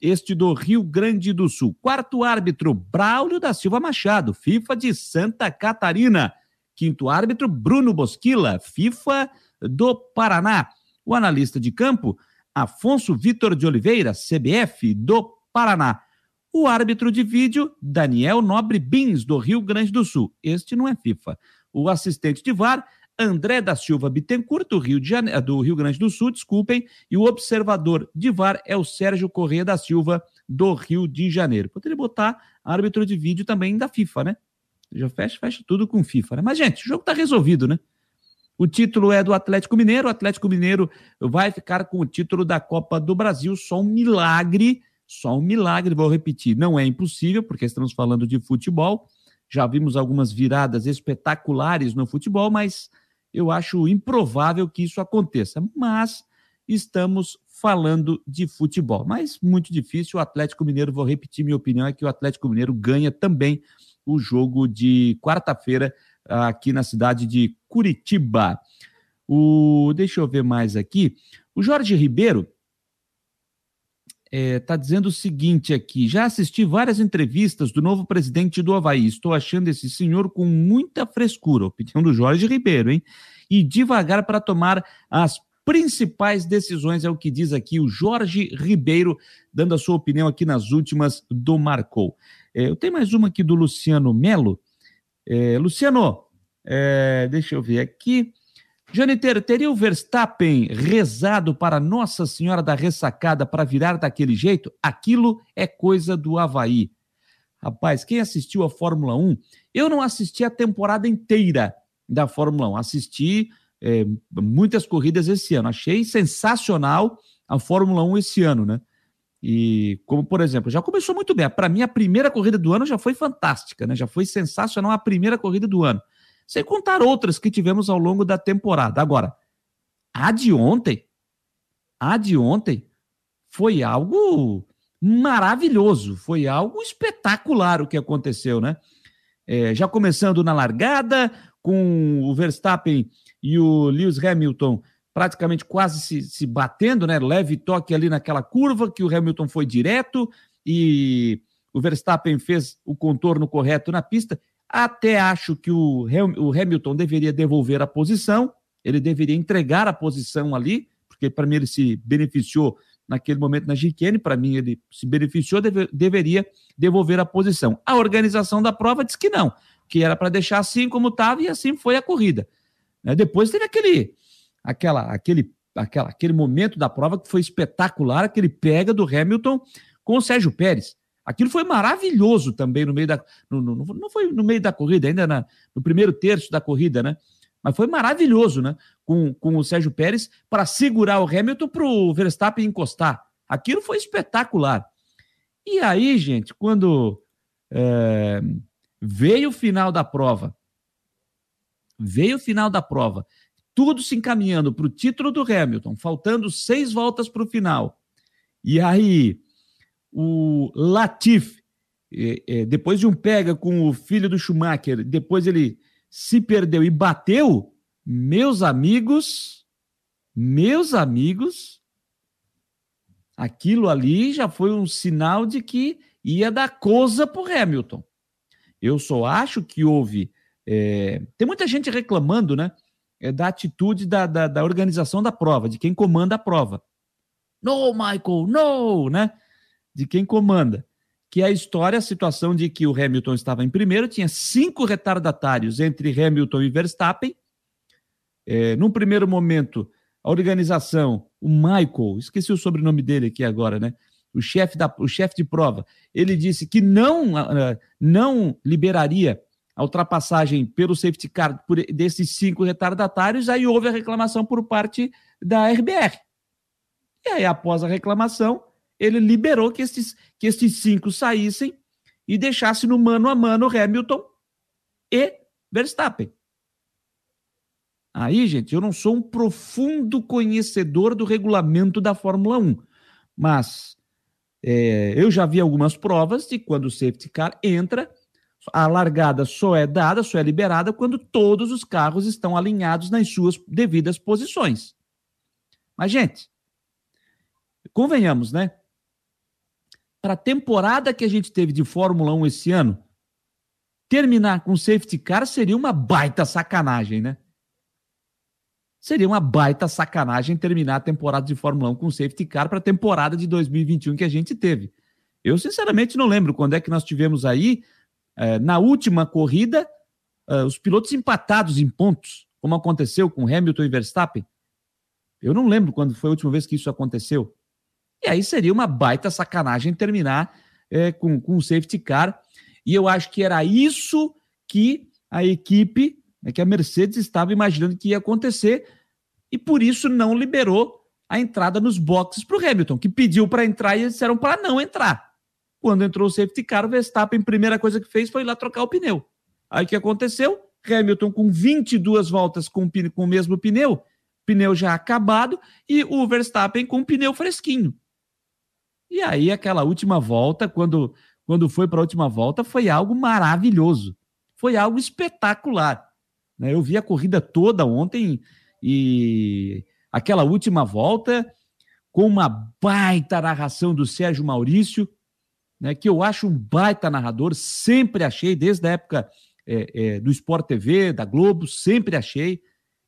[SPEAKER 1] este do Rio Grande do Sul. Quarto árbitro, Braulio da Silva Machado, FIFA de Santa Catarina. Quinto árbitro, Bruno Bosquila, FIFA do Paraná. O analista de campo, Afonso Vitor de Oliveira, CBF do Paraná. O árbitro de vídeo, Daniel Nobre Bins, do Rio Grande do Sul. Este não é FIFA. O assistente de VAR, André da Silva Bittencourt, do Rio, de do Rio Grande do Sul, desculpem, e o observador de VAR é o Sérgio Corrêa da Silva, do Rio de Janeiro. Poderia botar árbitro de vídeo também da FIFA, né? Já fecha, fecha tudo com FIFA, né? Mas, gente, o jogo tá resolvido, né? O título é do Atlético Mineiro. O Atlético Mineiro vai ficar com o título da Copa do Brasil. Só um milagre, só um milagre, vou repetir. Não é impossível, porque estamos falando de futebol. Já vimos algumas viradas espetaculares no futebol, mas eu acho improvável que isso aconteça. Mas estamos falando de futebol. Mas muito difícil, o Atlético Mineiro, vou repetir minha opinião, é que o Atlético Mineiro ganha também o jogo de quarta-feira aqui na cidade de Curitiba. O, deixa eu ver mais aqui. O Jorge Ribeiro está é, tá dizendo o seguinte aqui: já assisti várias entrevistas do novo presidente do Havaí. Estou achando esse senhor com muita frescura, opinião do Jorge Ribeiro, hein? E devagar para tomar as principais decisões, é o que diz aqui o Jorge Ribeiro, dando a sua opinião aqui nas últimas do Marcou. É, eu tenho mais uma aqui do Luciano Melo. É, Luciano, é, deixa eu ver aqui. Janiteiro, teria o Verstappen rezado para Nossa Senhora da Ressacada para virar daquele jeito? Aquilo é coisa do Havaí. Rapaz, quem assistiu a Fórmula 1, eu não assisti a temporada inteira da Fórmula 1, assisti é, muitas corridas esse ano. Achei sensacional a Fórmula 1 esse ano, né? E como, por exemplo, já começou muito bem. Para mim, a primeira corrida do ano já foi fantástica, né? Já foi sensacional a primeira corrida do ano sem contar outras que tivemos ao longo da temporada. Agora, a de ontem, a de ontem foi algo maravilhoso, foi algo espetacular o que aconteceu, né? É, já começando na largada, com o Verstappen e o Lewis Hamilton praticamente quase se, se batendo, né? Leve toque ali naquela curva, que o Hamilton foi direto e o Verstappen fez o contorno correto na pista. Até acho que o, Hamilton deveria devolver a posição, ele deveria entregar a posição ali, porque para mim ele se beneficiou naquele momento na chicane, para mim ele se beneficiou, deve, deveria devolver a posição. A organização da prova disse que não, que era para deixar assim como estava e assim foi a corrida. Né? Depois teve aquele, aquela, aquele, aquela, aquele momento da prova que foi espetacular, aquele pega do Hamilton com o Sérgio Pérez. Aquilo foi maravilhoso também no meio da. No, no, não foi no meio da corrida, ainda na, no primeiro terço da corrida, né? Mas foi maravilhoso, né? Com, com o Sérgio Pérez para segurar o Hamilton para o Verstappen encostar. Aquilo foi espetacular. E aí, gente, quando é, veio o final da prova, veio o final da prova, tudo se encaminhando para o título do Hamilton, faltando seis voltas para o final. E aí o Latif, é, é, depois de um pega com o filho do Schumacher, depois ele se perdeu e bateu, meus amigos, meus amigos, aquilo ali já foi um sinal de que ia dar coisa para o Hamilton. Eu só acho que houve. É, tem muita gente reclamando, né? É, da atitude da, da, da organização da prova, de quem comanda a prova. No, Michael, no, né? De quem comanda, que é a história, a situação de que o Hamilton estava em primeiro, tinha cinco retardatários entre Hamilton e Verstappen. É, num primeiro momento, a organização, o Michael, esqueci o sobrenome dele aqui agora, né? O chefe da, o chefe de prova, ele disse que não, não liberaria a ultrapassagem pelo safety car por, desses cinco retardatários. Aí houve a reclamação por parte da RBR. E aí, após a reclamação, ele liberou que esses, que esses cinco saíssem e deixasse no mano a mano Hamilton e Verstappen. Aí, gente, eu não sou um profundo conhecedor do regulamento da Fórmula 1, mas é, eu já vi algumas provas de quando o safety car entra, a largada só é dada, só é liberada quando todos os carros estão alinhados nas suas devidas posições. Mas, gente, convenhamos, né? Para a temporada que a gente teve de Fórmula 1 esse ano, terminar com safety car seria uma baita sacanagem, né? Seria uma baita sacanagem terminar a temporada de Fórmula 1 com safety car para a temporada de 2021 que a gente teve. Eu, sinceramente, não lembro quando é que nós tivemos aí, eh, na última corrida, eh, os pilotos empatados em pontos, como aconteceu com Hamilton e Verstappen. Eu não lembro quando foi a última vez que isso aconteceu. E aí seria uma baita sacanagem terminar é, com, com um safety car. E eu acho que era isso que a equipe, né, que a Mercedes estava imaginando que ia acontecer, e por isso não liberou a entrada nos boxes para o Hamilton, que pediu para entrar e eles disseram para não entrar. Quando entrou o safety car, o Verstappen, a primeira coisa que fez foi ir lá trocar o pneu. Aí o que aconteceu? Hamilton, com 22 voltas com, com o mesmo pneu, pneu já acabado e o Verstappen com o pneu fresquinho. E aí, aquela última volta, quando, quando foi para a última volta, foi algo maravilhoso. Foi algo espetacular. Né? Eu vi a corrida toda ontem e aquela última volta com uma baita narração do Sérgio Maurício, né, que eu acho um baita narrador, sempre achei, desde a época é, é, do Sport TV, da Globo, sempre achei.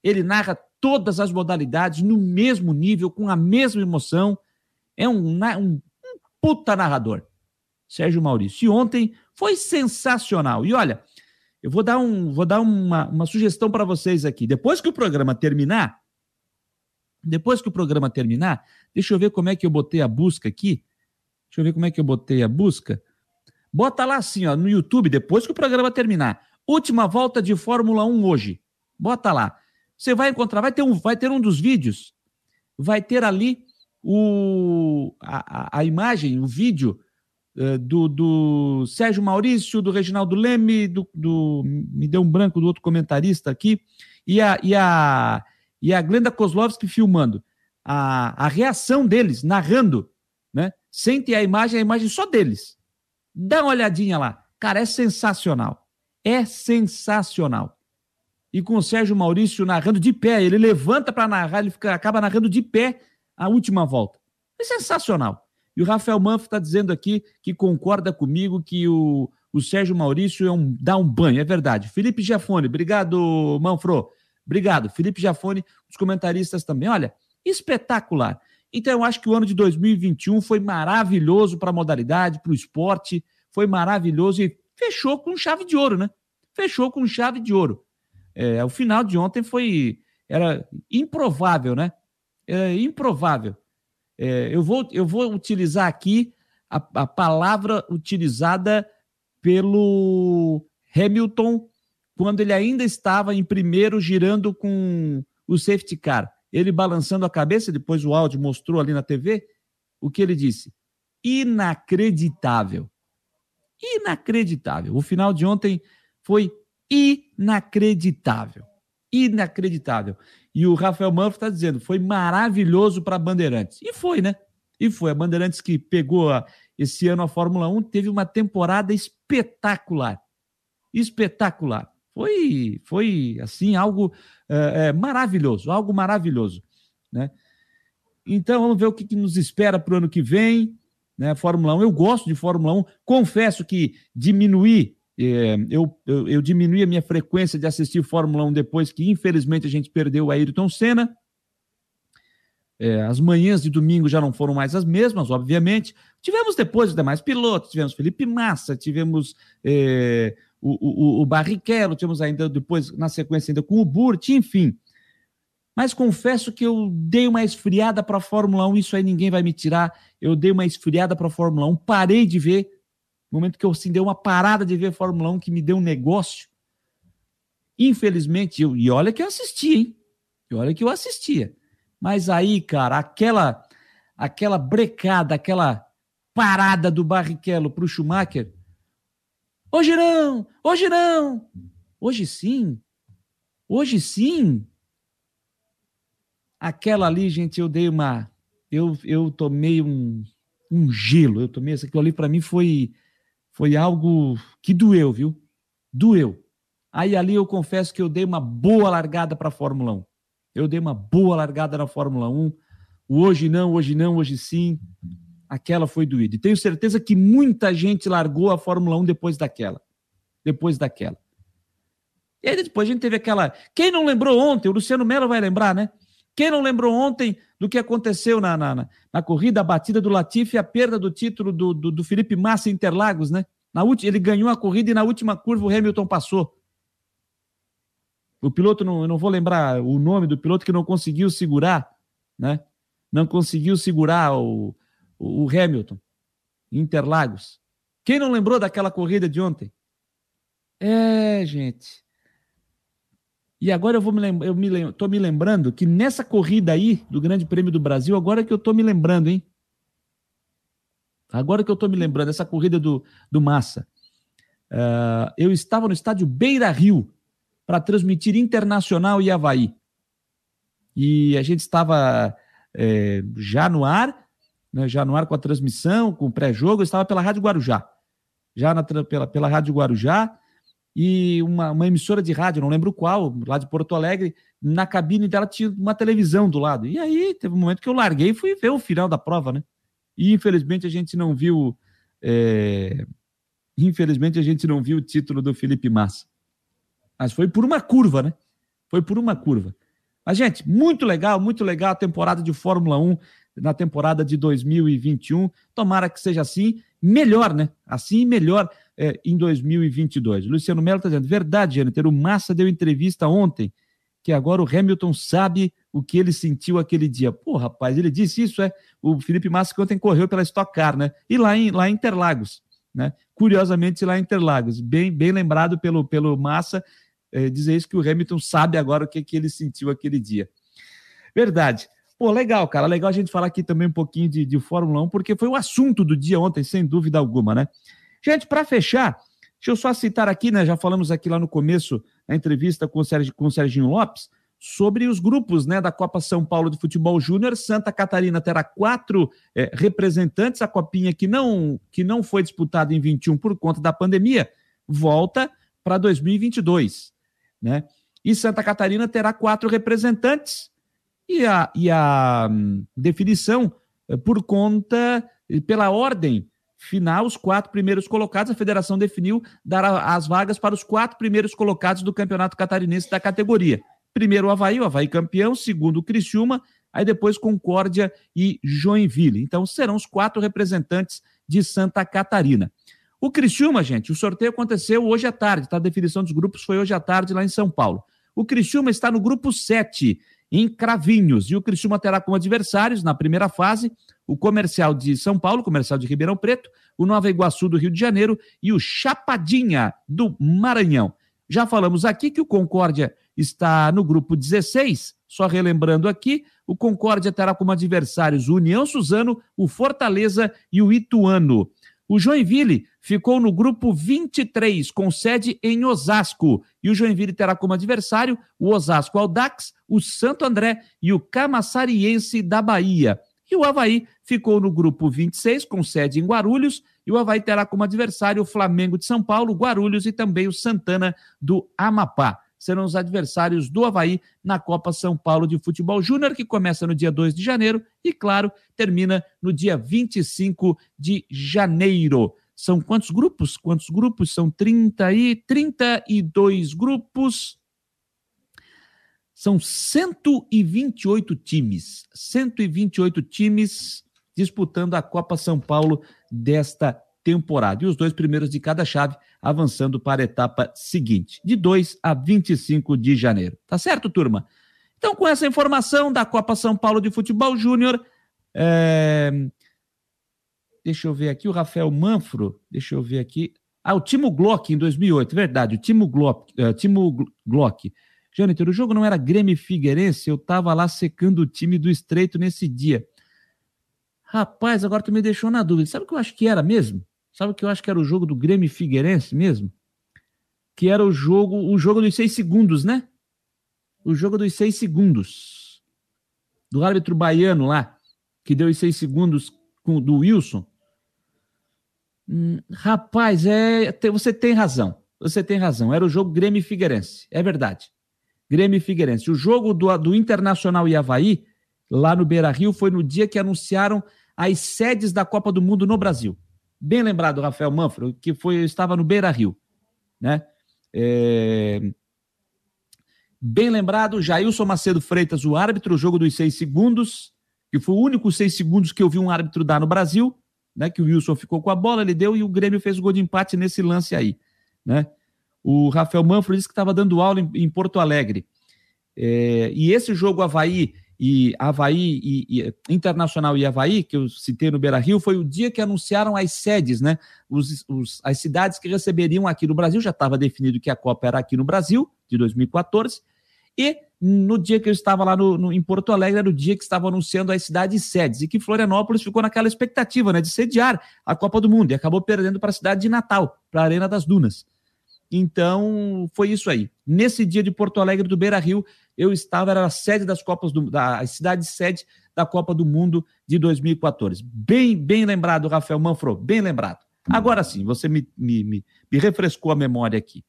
[SPEAKER 1] Ele narra todas as modalidades no mesmo nível, com a mesma emoção. É um, um puta narrador, Sérgio Maurício. E ontem foi sensacional. E olha, eu vou dar, um, vou dar uma, uma sugestão para vocês aqui. Depois que o programa terminar, depois que o programa terminar, deixa eu ver como é que eu botei a busca aqui. Deixa eu ver como é que eu botei a busca. Bota lá assim, ó, no YouTube, depois que o programa terminar. Última volta de Fórmula 1 hoje. Bota lá. Você vai encontrar, vai ter um, vai ter um dos vídeos, vai ter ali o, a, a imagem, o vídeo uh, do, do Sérgio Maurício, do Reginaldo Leme, do, do, me deu um branco do outro comentarista aqui, e a, e a, e a Glenda Kozlovski filmando. A, a reação deles, narrando, né? Sem ter a imagem, a imagem só deles. Dá uma olhadinha lá. Cara, é sensacional. É sensacional. E com o Sérgio Maurício narrando de pé, ele levanta para narrar, ele fica, acaba narrando de pé a última volta. É sensacional. E o Rafael Manfro está dizendo aqui que concorda comigo que o, o Sérgio Maurício é um, dá um banho, é verdade. Felipe Giafone, obrigado, Manfro. Obrigado. Felipe Giafone, os comentaristas também. Olha, espetacular. Então, eu acho que o ano de 2021 foi maravilhoso para a modalidade, para o esporte, foi maravilhoso e fechou com chave de ouro, né? Fechou com chave de ouro. É, o final de ontem foi era improvável, né? É improvável. É, eu, vou, eu vou utilizar aqui a, a palavra utilizada pelo Hamilton quando ele ainda estava em primeiro, girando com o safety car. Ele balançando a cabeça, depois o áudio mostrou ali na TV, o que ele disse? Inacreditável. Inacreditável. O final de ontem foi inacreditável. Inacreditável. E o Rafael Manfro está dizendo, foi maravilhoso para a Bandeirantes. E foi, né? E foi. A Bandeirantes que pegou a, esse ano a Fórmula 1 teve uma temporada espetacular. Espetacular. Foi, foi assim, algo é, é, maravilhoso, algo maravilhoso. Né? Então, vamos ver o que, que nos espera para o ano que vem. Né? Fórmula 1, eu gosto de Fórmula 1. Confesso que diminuir eu, eu, eu diminuí a minha frequência de assistir Fórmula 1 depois que, infelizmente, a gente perdeu o Ayrton Senna. É, as manhãs de domingo já não foram mais as mesmas, obviamente. Tivemos depois os demais pilotos, tivemos Felipe Massa, tivemos é, o, o, o Barrichello, tivemos ainda depois, na sequência, ainda com o Burt, enfim. Mas confesso que eu dei uma esfriada para a Fórmula 1, isso aí ninguém vai me tirar. Eu dei uma esfriada para a Fórmula 1, parei de ver momento que eu assim, dei uma parada de ver Fórmula 1, que me deu um negócio. Infelizmente, eu, e olha que eu assisti, hein? E olha que eu assistia. Mas aí, cara, aquela aquela brecada, aquela parada do Barrichello para o Schumacher. Hoje não, hoje não, hoje sim, hoje sim. Aquela ali, gente, eu dei uma, eu, eu tomei um, um gelo, eu tomei, aquilo ali para mim foi foi algo que doeu, viu? Doeu. Aí ali eu confesso que eu dei uma boa largada para a Fórmula 1. Eu dei uma boa largada na Fórmula 1. hoje não, hoje não, hoje sim. Aquela foi doída. E tenho certeza que muita gente largou a Fórmula 1 depois daquela. Depois daquela. E aí depois a gente teve aquela. Quem não lembrou ontem? O Luciano Mello vai lembrar, né? Quem não lembrou ontem do que aconteceu na, na, na, corrida, a batida do Latifi e a perda do título do, do, do Felipe Massa em Interlagos, né? Na última, ele ganhou a corrida e na última curva o Hamilton passou. O piloto, não, eu não vou lembrar o nome do piloto que não conseguiu segurar, né? Não conseguiu segurar o, o, o Hamilton em Interlagos. Quem não lembrou daquela corrida de ontem? É, gente. E agora eu vou me lembrar, eu me tô me lembrando que nessa corrida aí do Grande Prêmio do Brasil, agora que eu tô me lembrando, hein? Agora que eu tô me lembrando, essa corrida do, do Massa. Uh, eu estava no estádio Beira Rio para transmitir Internacional e Havaí. e a gente estava é, já no ar, né, já no ar com a transmissão, com o pré-jogo, eu estava pela Rádio Guarujá, já na, pela, pela Rádio Guarujá, e uma, uma emissora de rádio, não lembro qual, lá de Porto Alegre, na cabine dela tinha uma televisão do lado. E aí teve um momento que eu larguei e fui ver o final da prova, né? E infelizmente a gente não viu. É... Infelizmente a gente não viu o título do Felipe Massa. Mas foi por uma curva, né? Foi por uma curva. Mas, gente, muito legal, muito legal a temporada de Fórmula 1 na temporada de 2021. Tomara que seja assim, melhor, né? Assim melhor é, em 2022. Luciano Melo está dizendo, verdade, Jâniter, o Massa deu entrevista ontem, que agora o Hamilton sabe o que ele sentiu aquele dia. Pô, rapaz, ele disse isso, é? O Felipe Massa que ontem correu pela Stock Car, né? E lá em, lá em Interlagos, né? Curiosamente, lá em Interlagos. Bem, bem lembrado pelo, pelo Massa, é, dizer isso que o Hamilton sabe agora o que, que ele sentiu aquele dia. Verdade. Pô, legal, cara. Legal a gente falar aqui também um pouquinho de, de Fórmula 1, porque foi o assunto do dia ontem, sem dúvida alguma, né? Gente, para fechar, deixa eu só citar aqui, né? Já falamos aqui lá no começo, na entrevista com o, Sérgio, com o Serginho Lopes, sobre os grupos né, da Copa São Paulo de Futebol Júnior. Santa Catarina terá quatro é, representantes. A copinha que não, que não foi disputada em 21 por conta da pandemia volta para 2022. Né? E Santa Catarina terá quatro representantes. E a, e a hum, definição é, por conta, pela ordem final, os quatro primeiros colocados, a federação definiu dar as vagas para os quatro primeiros colocados do Campeonato Catarinense da categoria. Primeiro o Havaí, o Havaí campeão, segundo o Criciúma, aí depois Concórdia e Joinville. Então serão os quatro representantes de Santa Catarina. O Criciúma, gente, o sorteio aconteceu hoje à tarde, tá? A definição dos grupos foi hoje à tarde lá em São Paulo. O Criciúma está no grupo 7, em Cravinhos, e o Criciúma terá como adversários, na primeira fase, o Comercial de São Paulo, o Comercial de Ribeirão Preto, o Nova Iguaçu do Rio de Janeiro e o Chapadinha do Maranhão. Já falamos aqui que o Concórdia está no grupo 16, só relembrando aqui, o Concórdia terá como adversários o União Suzano, o Fortaleza e o Ituano. O Joinville ficou no grupo 23, com sede em Osasco. E o Joinville terá como adversário o Osasco Aldax, o Santo André e o Camassariense da Bahia. E o Havaí ficou no grupo 26, com sede em Guarulhos, e o Havaí terá como adversário o Flamengo de São Paulo, Guarulhos e também o Santana do Amapá. Serão os adversários do Havaí na Copa São Paulo de Futebol Júnior, que começa no dia 2 de janeiro e, claro, termina no dia 25 de janeiro. São quantos grupos? Quantos grupos? São 30 e 32 grupos. São 128 times, 128 times disputando a Copa São Paulo desta temporada. E os dois primeiros de cada chave avançando para a etapa seguinte, de 2 a 25 de janeiro. Tá certo, turma? Então, com essa informação da Copa São Paulo de Futebol Júnior, é... deixa eu ver aqui, o Rafael Manfro, deixa eu ver aqui. Ah, o Timo Glock em 2008, verdade, o Timo Glock, uh, Timo Glock Jâniter, o jogo não era Grêmio Figueirense, eu tava lá secando o time do Estreito nesse dia. Rapaz, agora tu me deixou na dúvida. Sabe o que eu acho que era mesmo? Sabe o que eu acho que era o jogo do Grêmio Figueirense mesmo? Que era o jogo, o jogo dos seis segundos, né? O jogo dos seis segundos. Do árbitro baiano lá, que deu os seis segundos com, do Wilson. Hum, rapaz, é, você tem razão. Você tem razão. Era o jogo Grêmio Figueirense. É verdade. Grêmio e Figueirense. O jogo do, do Internacional e Havaí, lá no Beira Rio, foi no dia que anunciaram as sedes da Copa do Mundo no Brasil. Bem lembrado, Rafael Manfro, que foi, estava no Beira Rio. Né? É... Bem lembrado, Jailson Macedo Freitas, o árbitro, o jogo dos seis segundos, que foi o único seis segundos que eu vi um árbitro dar no Brasil, né? Que o Wilson ficou com a bola, ele deu e o Grêmio fez o gol de empate nesse lance aí, né? O Rafael Manfro disse que estava dando aula em, em Porto Alegre. É, e esse jogo Havaí e Havaí e, e, Internacional e Havaí, que eu citei no Beira Rio, foi o dia que anunciaram as sedes, né? Os, os, as cidades que receberiam aqui no Brasil, já estava definido que a Copa era aqui no Brasil, de 2014, e no dia que eu estava lá no, no, em Porto Alegre, era o dia que estava anunciando as cidades sedes, e que Florianópolis ficou naquela expectativa, né, de sediar a Copa do Mundo, e acabou perdendo para a cidade de Natal, para a Arena das Dunas. Então, foi isso aí. Nesse dia de Porto Alegre do Beira Rio, eu estava, era a sede das Copas do da cidade sede da Copa do Mundo de 2014. Bem, bem lembrado, Rafael Manfro, bem lembrado. Agora sim, você me, me, me, me refrescou a memória aqui.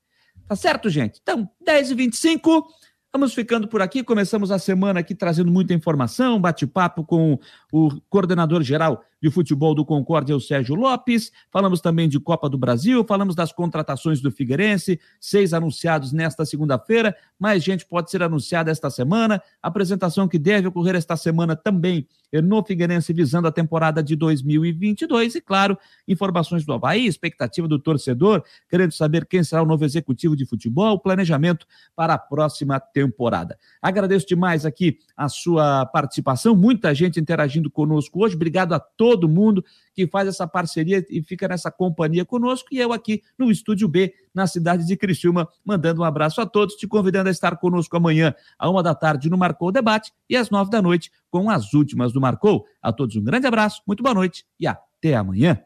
[SPEAKER 1] Tá certo, gente? Então, 10h25. Vamos ficando por aqui. Começamos a semana aqui trazendo muita informação, bate-papo com o coordenador geral de futebol do Concórdia, o Sérgio Lopes. Falamos também de Copa do Brasil, falamos das contratações do Figueirense, seis anunciados nesta segunda-feira. Mais gente pode ser anunciada esta semana. Apresentação que deve ocorrer esta semana também no Figueirense, visando a temporada de 2022. E, claro, informações do Havaí, expectativa do torcedor, querendo saber quem será o novo executivo de futebol, planejamento para a próxima temporada. Agradeço demais aqui a sua participação, muita gente interagindo conosco hoje. Obrigado a todos todo mundo que faz essa parceria e fica nessa companhia conosco. E eu aqui no Estúdio B, na cidade de Criciúma, mandando um abraço a todos, te convidando a estar conosco amanhã, à uma da tarde, no Marcou Debate e às nove da noite, com as últimas do Marcou. A todos um grande abraço, muito boa noite e até amanhã.